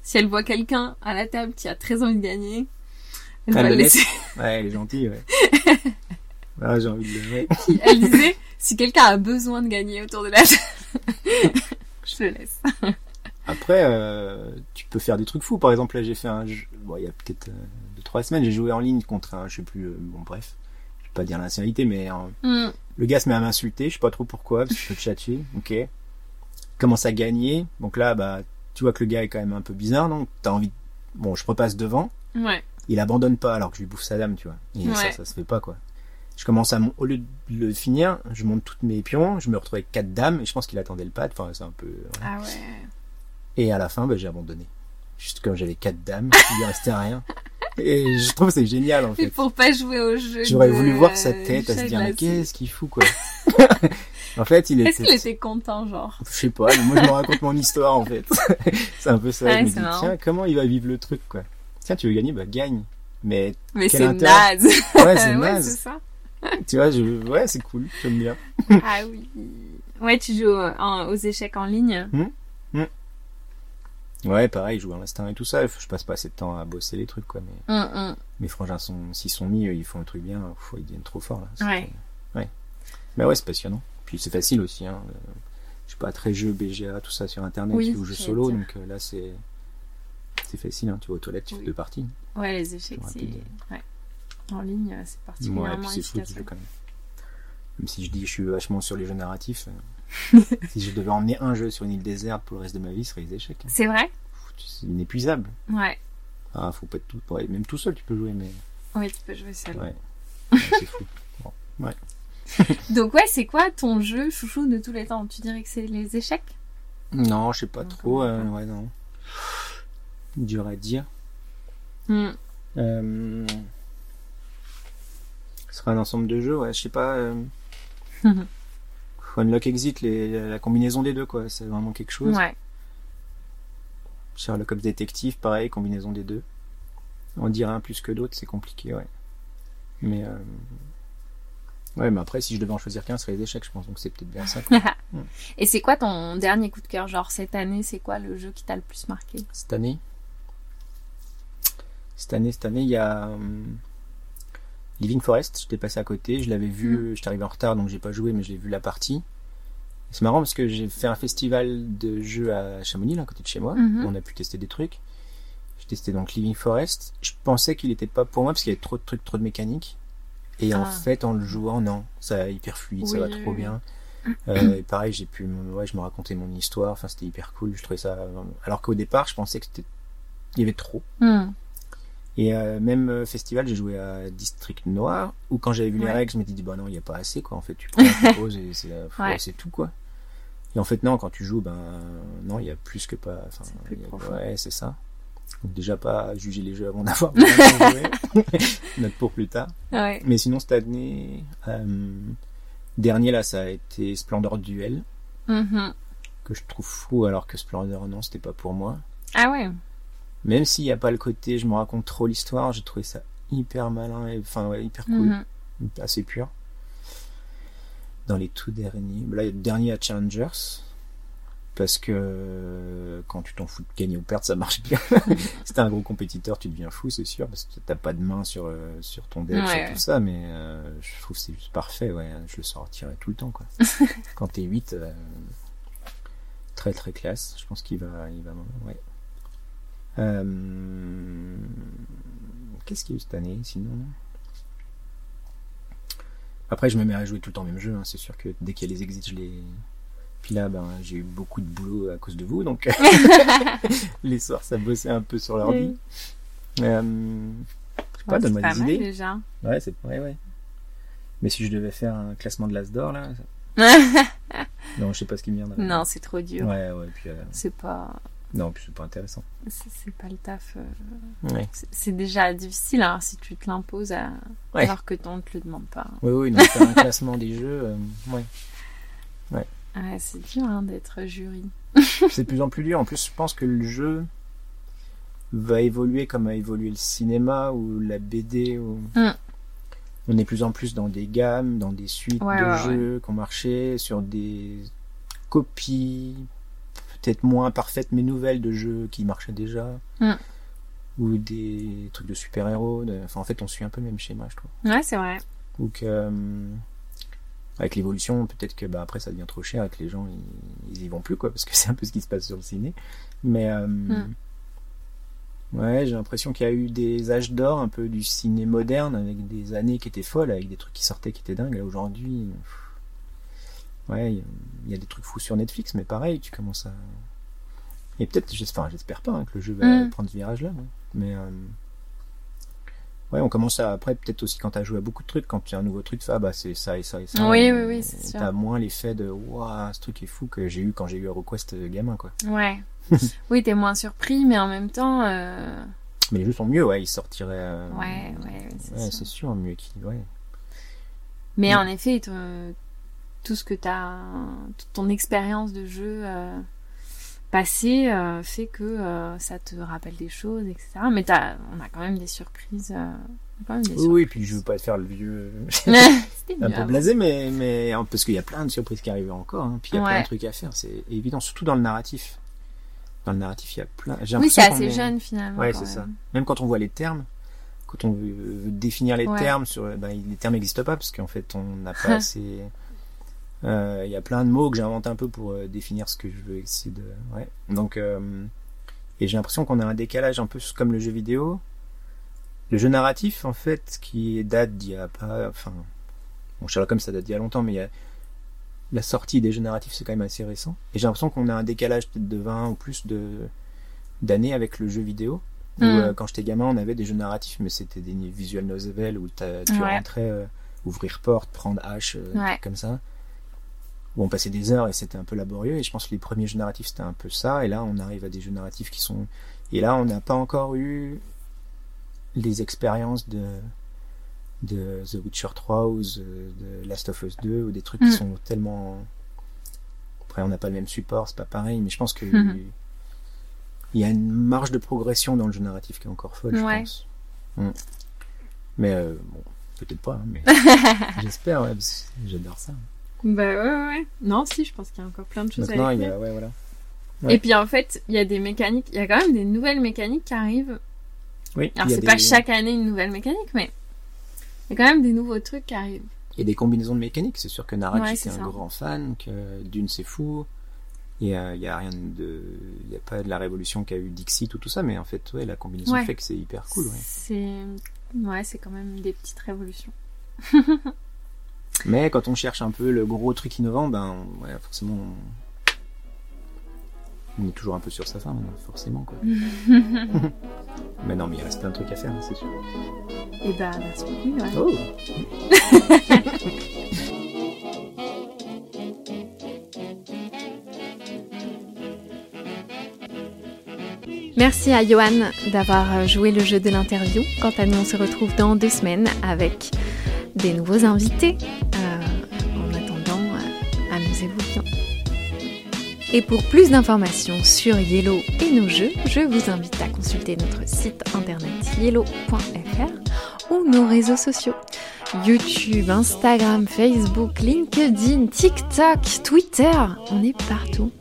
Si elle voit quelqu'un à la table qui a très envie de gagner, elle Elle va le laisser. Ouais, elle est gentille, ouais. Ah, j'ai envie de le. ouais. Elle disait, si quelqu'un a besoin de gagner autour de la table, je le laisse. Après, euh, tu peux faire des trucs fous. Par exemple, là, j'ai fait un jeu. Bon, il y a peut-être euh, deux, trois semaines, j'ai joué en ligne contre un, je sais plus. euh, bon, bref, je vais pas dire la nationalité, mais Hmm. le gars se met à m'insulter. Je sais pas trop pourquoi, parce que je peux tchatcher. Ok. Il Commence à gagner. Donc là, bah, tu vois que le gars est quand même un peu bizarre, donc t'as envie. de- Bon, je repasse devant. Ouais. il abandonne pas alors que je lui bouffe sa dame, tu vois. Et ça, Ouais. ça se fait pas, quoi. Je commence à, mon- au lieu de le finir, je monte toutes mes pions, je me retrouve avec quatre dames, et je pense qu'il attendait le pad, enfin, c'est un peu. Ah ouais. Et à la fin, bah, j'ai abandonné. Juste comme j'avais quatre dames, il lui restait rien. Et je trouve que c'est génial, en Et fait. pour pas jouer au jeu. J'aurais voulu voir sa tête à se dire, mais qu'est-ce qu'il fout, quoi. en fait, il Est-ce était, qu'il était content, genre? Je sais pas, mais moi, je me raconte mon histoire, en fait. c'est un peu ça. Ouais, je me dis, tiens, comment il va vivre le truc, quoi. Tiens, tu veux gagner, bah, gagne. Mais, Mais c'est naze. ouais, c'est ouais, naze. ça. Tu vois, je, ouais, c'est cool, j'aime bien. Ah oui. Ouais, tu joues euh, en- aux échecs en ligne. Ouais, pareil, jouer à l'instinct et tout ça, je passe pas assez de temps à bosser les trucs, quoi, mais Hum, hum. mes frangins sont, s'ils sont mis, ils font le truc bien, pff, ils deviennent trop forts, là. Ouais. Ouais. Mais ouais, c'est passionnant. Puis c'est facile aussi, hein. euh, Je suis pas très jeu BGA, tout ça sur internet, Oui, ou jeu solo, donc euh, là, c'est, c'est facile, hein. Tu vas aux toilettes, tu Oui. fais deux parties. Ouais, les échecs, c'est. Rapide. Ouais. En ligne, euh, c'est Ouais, particulièrement puis c'est fou, efficace. ce jeu, quand même. Même si je dis, je suis vachement sur les jeux narratifs, euh, si je devais emmener un jeu sur une île déserte pour le reste de ma vie, ce serait les échecs. hein. C'est vrai C'est inépuisable. Ouais. Ah, faut pas être tout, ouais, même tout seul, tu peux jouer, mais Oui, tu peux jouer seul. Ouais. Ouais, c'est fou. Donc, ouais, c'est quoi ton jeu chouchou de tous les temps? Tu dirais que c'est les échecs? Non, je sais pas Non, trop. euh, ouais, non. Dur à dire. Euh... Ce sera un ensemble de jeux, ouais, je sais pas. Euh... Unlock Exit, les, la combinaison des deux, quoi. C'est vraiment quelque chose. Ouais. Sherlock Holmes Détective, pareil, combinaison des deux. En dire un plus que d'autres, c'est compliqué, ouais. Mais euh... ouais, mais après, si je devais en choisir qu'un, ce serait les échecs, je pense. Donc c'est peut-être bien ça. quoi. Et c'est quoi ton dernier coup de cœur Genre, cette année, c'est quoi le jeu qui t'a le plus marqué? Cette année, cette année, cette année, il y a hum, Living Forest. J'étais passé à côté, je l'avais vu. J'étais arrivé en retard, donc j'ai pas joué, mais j'ai vu la partie. C'est marrant parce que j'ai fait un festival de jeux à Chamonix, là, à côté de chez moi. Où On a pu tester des trucs. J'ai testé donc Living Forest. Je pensais qu'il était pas pour moi parce qu'il y avait trop de trucs, trop de mécaniques. Et en Ah. fait, en le jouant, non, ça hyper fluide, ça va trop bien. Euh, et pareil, j'ai pu, ouais, je me racontais mon histoire. Enfin, c'était hyper cool. Je trouvais ça. Alors qu'au départ, je pensais que c'était, il y avait trop. Hum. Et euh, même euh, festival, j'ai joué à District Noir, où quand j'avais vu les Ouais. règles, je m'étais dit, bah non, il n'y a pas assez, quoi. En fait, tu prends, tu poses et c'est, Ouais. tout, quoi. Et en fait, non, quand tu joues, ben, non, il y a plus que pas. Enfin, plus a- ouais, c'est ça. Donc déjà pas juger les jeux avant d'avoir joué. Note pour plus tard. Ouais. Mais sinon, cette année, euh, dernier là, ça a été Splendor Duel, Mhm. que je trouve fou, alors que Splendor, non, c'était pas pour moi. Ah ouais Même s'il n'y a pas le côté, je me raconte trop l'histoire, j'ai trouvé ça hyper malin, et, enfin, ouais, hyper cool, Mhm. assez pur. Dans les tout derniers, là, il y a le dernier à Challengers, parce que quand tu t'en fous de gagner ou perdre, ça marche bien. si t'es un gros compétiteur, tu deviens fou, c'est sûr, parce que t'as pas de main sur, euh, sur ton deck, Ouais, sur ouais. tout ça, mais euh, je trouve que c'est juste parfait, ouais, je le sortirai tout le temps, quoi. quand t'es 8, euh, très très classe, je pense qu'il va, il va, ouais. Euh, Qu'est-ce qu'il y a eu cette année, sinon Après, je me mets à jouer tout le temps le même jeu, hein, c'est sûr que dès qu'il y a les exits, je les... Puis là, ben, j'ai eu beaucoup de boulot à cause de vous, donc les soirs, ça bossait un peu sur l'ordi. Oui. Euh, je sais pas, Ouais, donne-moi des mal idées. déjà. Ouais, c'est ouais, ouais. Mais si je devais faire un classement de l'As d'or là, non, je sais pas ce qui me viendrait. non, c'est trop dur. Ouais, ouais, puis euh, C'est pas, non, puis c'est pas intéressant. c'est pas le taf. euh, Ouais. c'est- déjà difficile hein, si tu te l'imposes à... Ouais. alors que ton te le demande pas. Oui, oui, donc faire un classement des jeux, euh, ouais. Ouais, c'est dur hein, d'être jury. C'est de plus en plus dur. En plus, je pense que le jeu va évoluer comme a évolué le cinéma ou la BD. Ou... Mm. On est de plus en plus dans des gammes, dans des suites de jeux qui ont marché, sur des copies peut-être moins parfaites mais nouvelles de jeux qui marchaient déjà. Mm. Ou des trucs de super-héros. de- Enfin, en fait, on suit un peu le même schéma, je trouve. Ouais, c'est vrai. Que euh, avec l'évolution, peut-être que bah après ça devient trop cher et que les gens ils, ils y vont plus quoi, parce que c'est un peu ce qui se passe sur le ciné. Mais euh, Mm. ouais, j'ai l'impression qu'il y a eu des âges d'or un peu du ciné moderne avec des années qui étaient folles, avec des trucs qui sortaient qui étaient dingues. Là aujourd'hui, pff, ouais, il y a- il y, a des trucs fous sur Netflix, mais pareil, tu commences à et peut-être, j'espère, enfin, j'espère pas hein, que le jeu va Mm. prendre ce virage-là, ouais. mais euh, Ouais, on commence à, après, peut-être aussi quand t'as joué à beaucoup de trucs, quand tu as un nouveau truc, tu ah bah c'est ça et ça et ça. Oui, oui, oui, c'est sûr. T'as moins l'effet de, waouh, ce truc est fou que j'ai eu quand j'ai eu HeroQuest euh, gamin, quoi. Ouais. oui, t'es moins surpris, mais en même temps, euh, Mais les jeux sont mieux, ouais, ils sortiraient. euh, ouais, ouais, c'est Ouais, sûr. sûr, mieux qu'ils, ouais. Mais en effet, tout ce que t'as, toute ton expérience de jeu euh, passée euh, fait que euh, ça te rappelle des choses, etc. Mais t'as, on a quand même des surprises. euh, on a quand même des Oui, puis je veux pas te faire le vieux, un peu blasé, mais, mais, parce qu'il y a plein de surprises qui arrivent encore, hein, puis il y a plein de trucs à faire, c'est évident, surtout dans le narratif. Dans le narratif, il y a plein, j'ai Oui, c'est assez est- jeune finalement. Ouais, c'est ça. même. Même quand on voit les termes, quand on veut, veut définir les Ouais. termes, sur, ben, les termes n'existent pas parce qu'en fait on n'a pas assez. Euh, Il y a plein de mots que j'invente un peu pour euh, définir ce que je veux essayer de. Ouais. Donc, euh, et j'ai l'impression qu'on a un décalage un peu comme le jeu vidéo. Le jeu narratif, en fait, qui date d'il y a pas. Enfin, bon, Sherlock Holmes ça date d'il y a longtemps, mais il y a la sortie des jeux narratifs, c'est quand même assez récent. Et j'ai l'impression qu'on a un décalage peut-être de 20 ou plus de d'années avec le jeu vidéo. Où, Mm. euh, quand j'étais gamin, on avait des jeux narratifs, mais c'était des visual novels où tu Ouais. rentrais, euh, ouvrir porte, prendre H, euh, des Ouais. trucs comme ça. Où on passait des heures et c'était un peu laborieux. Et je pense que les premiers jeux narratifs, c'était un peu ça. Et là, on arrive à des jeux narratifs qui sont... Et là, on n'a pas encore eu les expériences de de The Witcher 3 ou The- de Last of Us 2 ou des trucs Mm. qui sont tellement après on n'a pas le même support c'est pas pareil mais je pense que Mhm. il y a une marge de progression dans le jeu narratif qui est encore folle Ouais. je pense Mm. mais euh, bon peut-être pas hein, mais j'espère ouais, parce que j'adore ça Bah ouais, ouais, ouais. Non, si, je pense qu'il y a encore plein de choses maintenant à il y faire. a ouais voilà ouais. Et puis en fait, il y a des mécaniques, il y a quand même des nouvelles mécaniques qui arrivent. oui Alors c'est des- pas chaque année une nouvelle mécanique, mais il y a quand même des nouveaux trucs qui arrivent. Il y a des combinaisons de mécaniques, c'est sûr que Narak Ouais, c'est c'est un ça. grand fan, que Dune c'est fou. Il y a, il y a rien de, il y a pas de la révolution qu'a eu Dixit ou tout ça, mais en fait, ouais, la combinaison Ouais. fait que c'est hyper cool, ouais. C'est ouais, c'est quand même des petites révolutions. Mais quand on cherche un peu le gros truc innovant, ben, ouais, forcément, on... on est toujours un peu sur sa fin, hein, forcément, quoi. mais non, mais il reste plein de trucs à faire, hein, c'est sûr. Et bah merci beaucoup. ouais. Oh! Merci à Johan d'avoir euh, joué le jeu de l'interview. Quant à nous, on se retrouve dans deux semaines avec des nouveaux invités. Euh, en attendant, euh, amusez-vous bien. Et pour plus d'informations sur Yellow et nos jeux, je vous invite à consulter notre site internet yellow.fr ou nos réseaux sociaux. YouTube, Instagram, Facebook, LinkedIn, TikTok, Twitter, on est partout.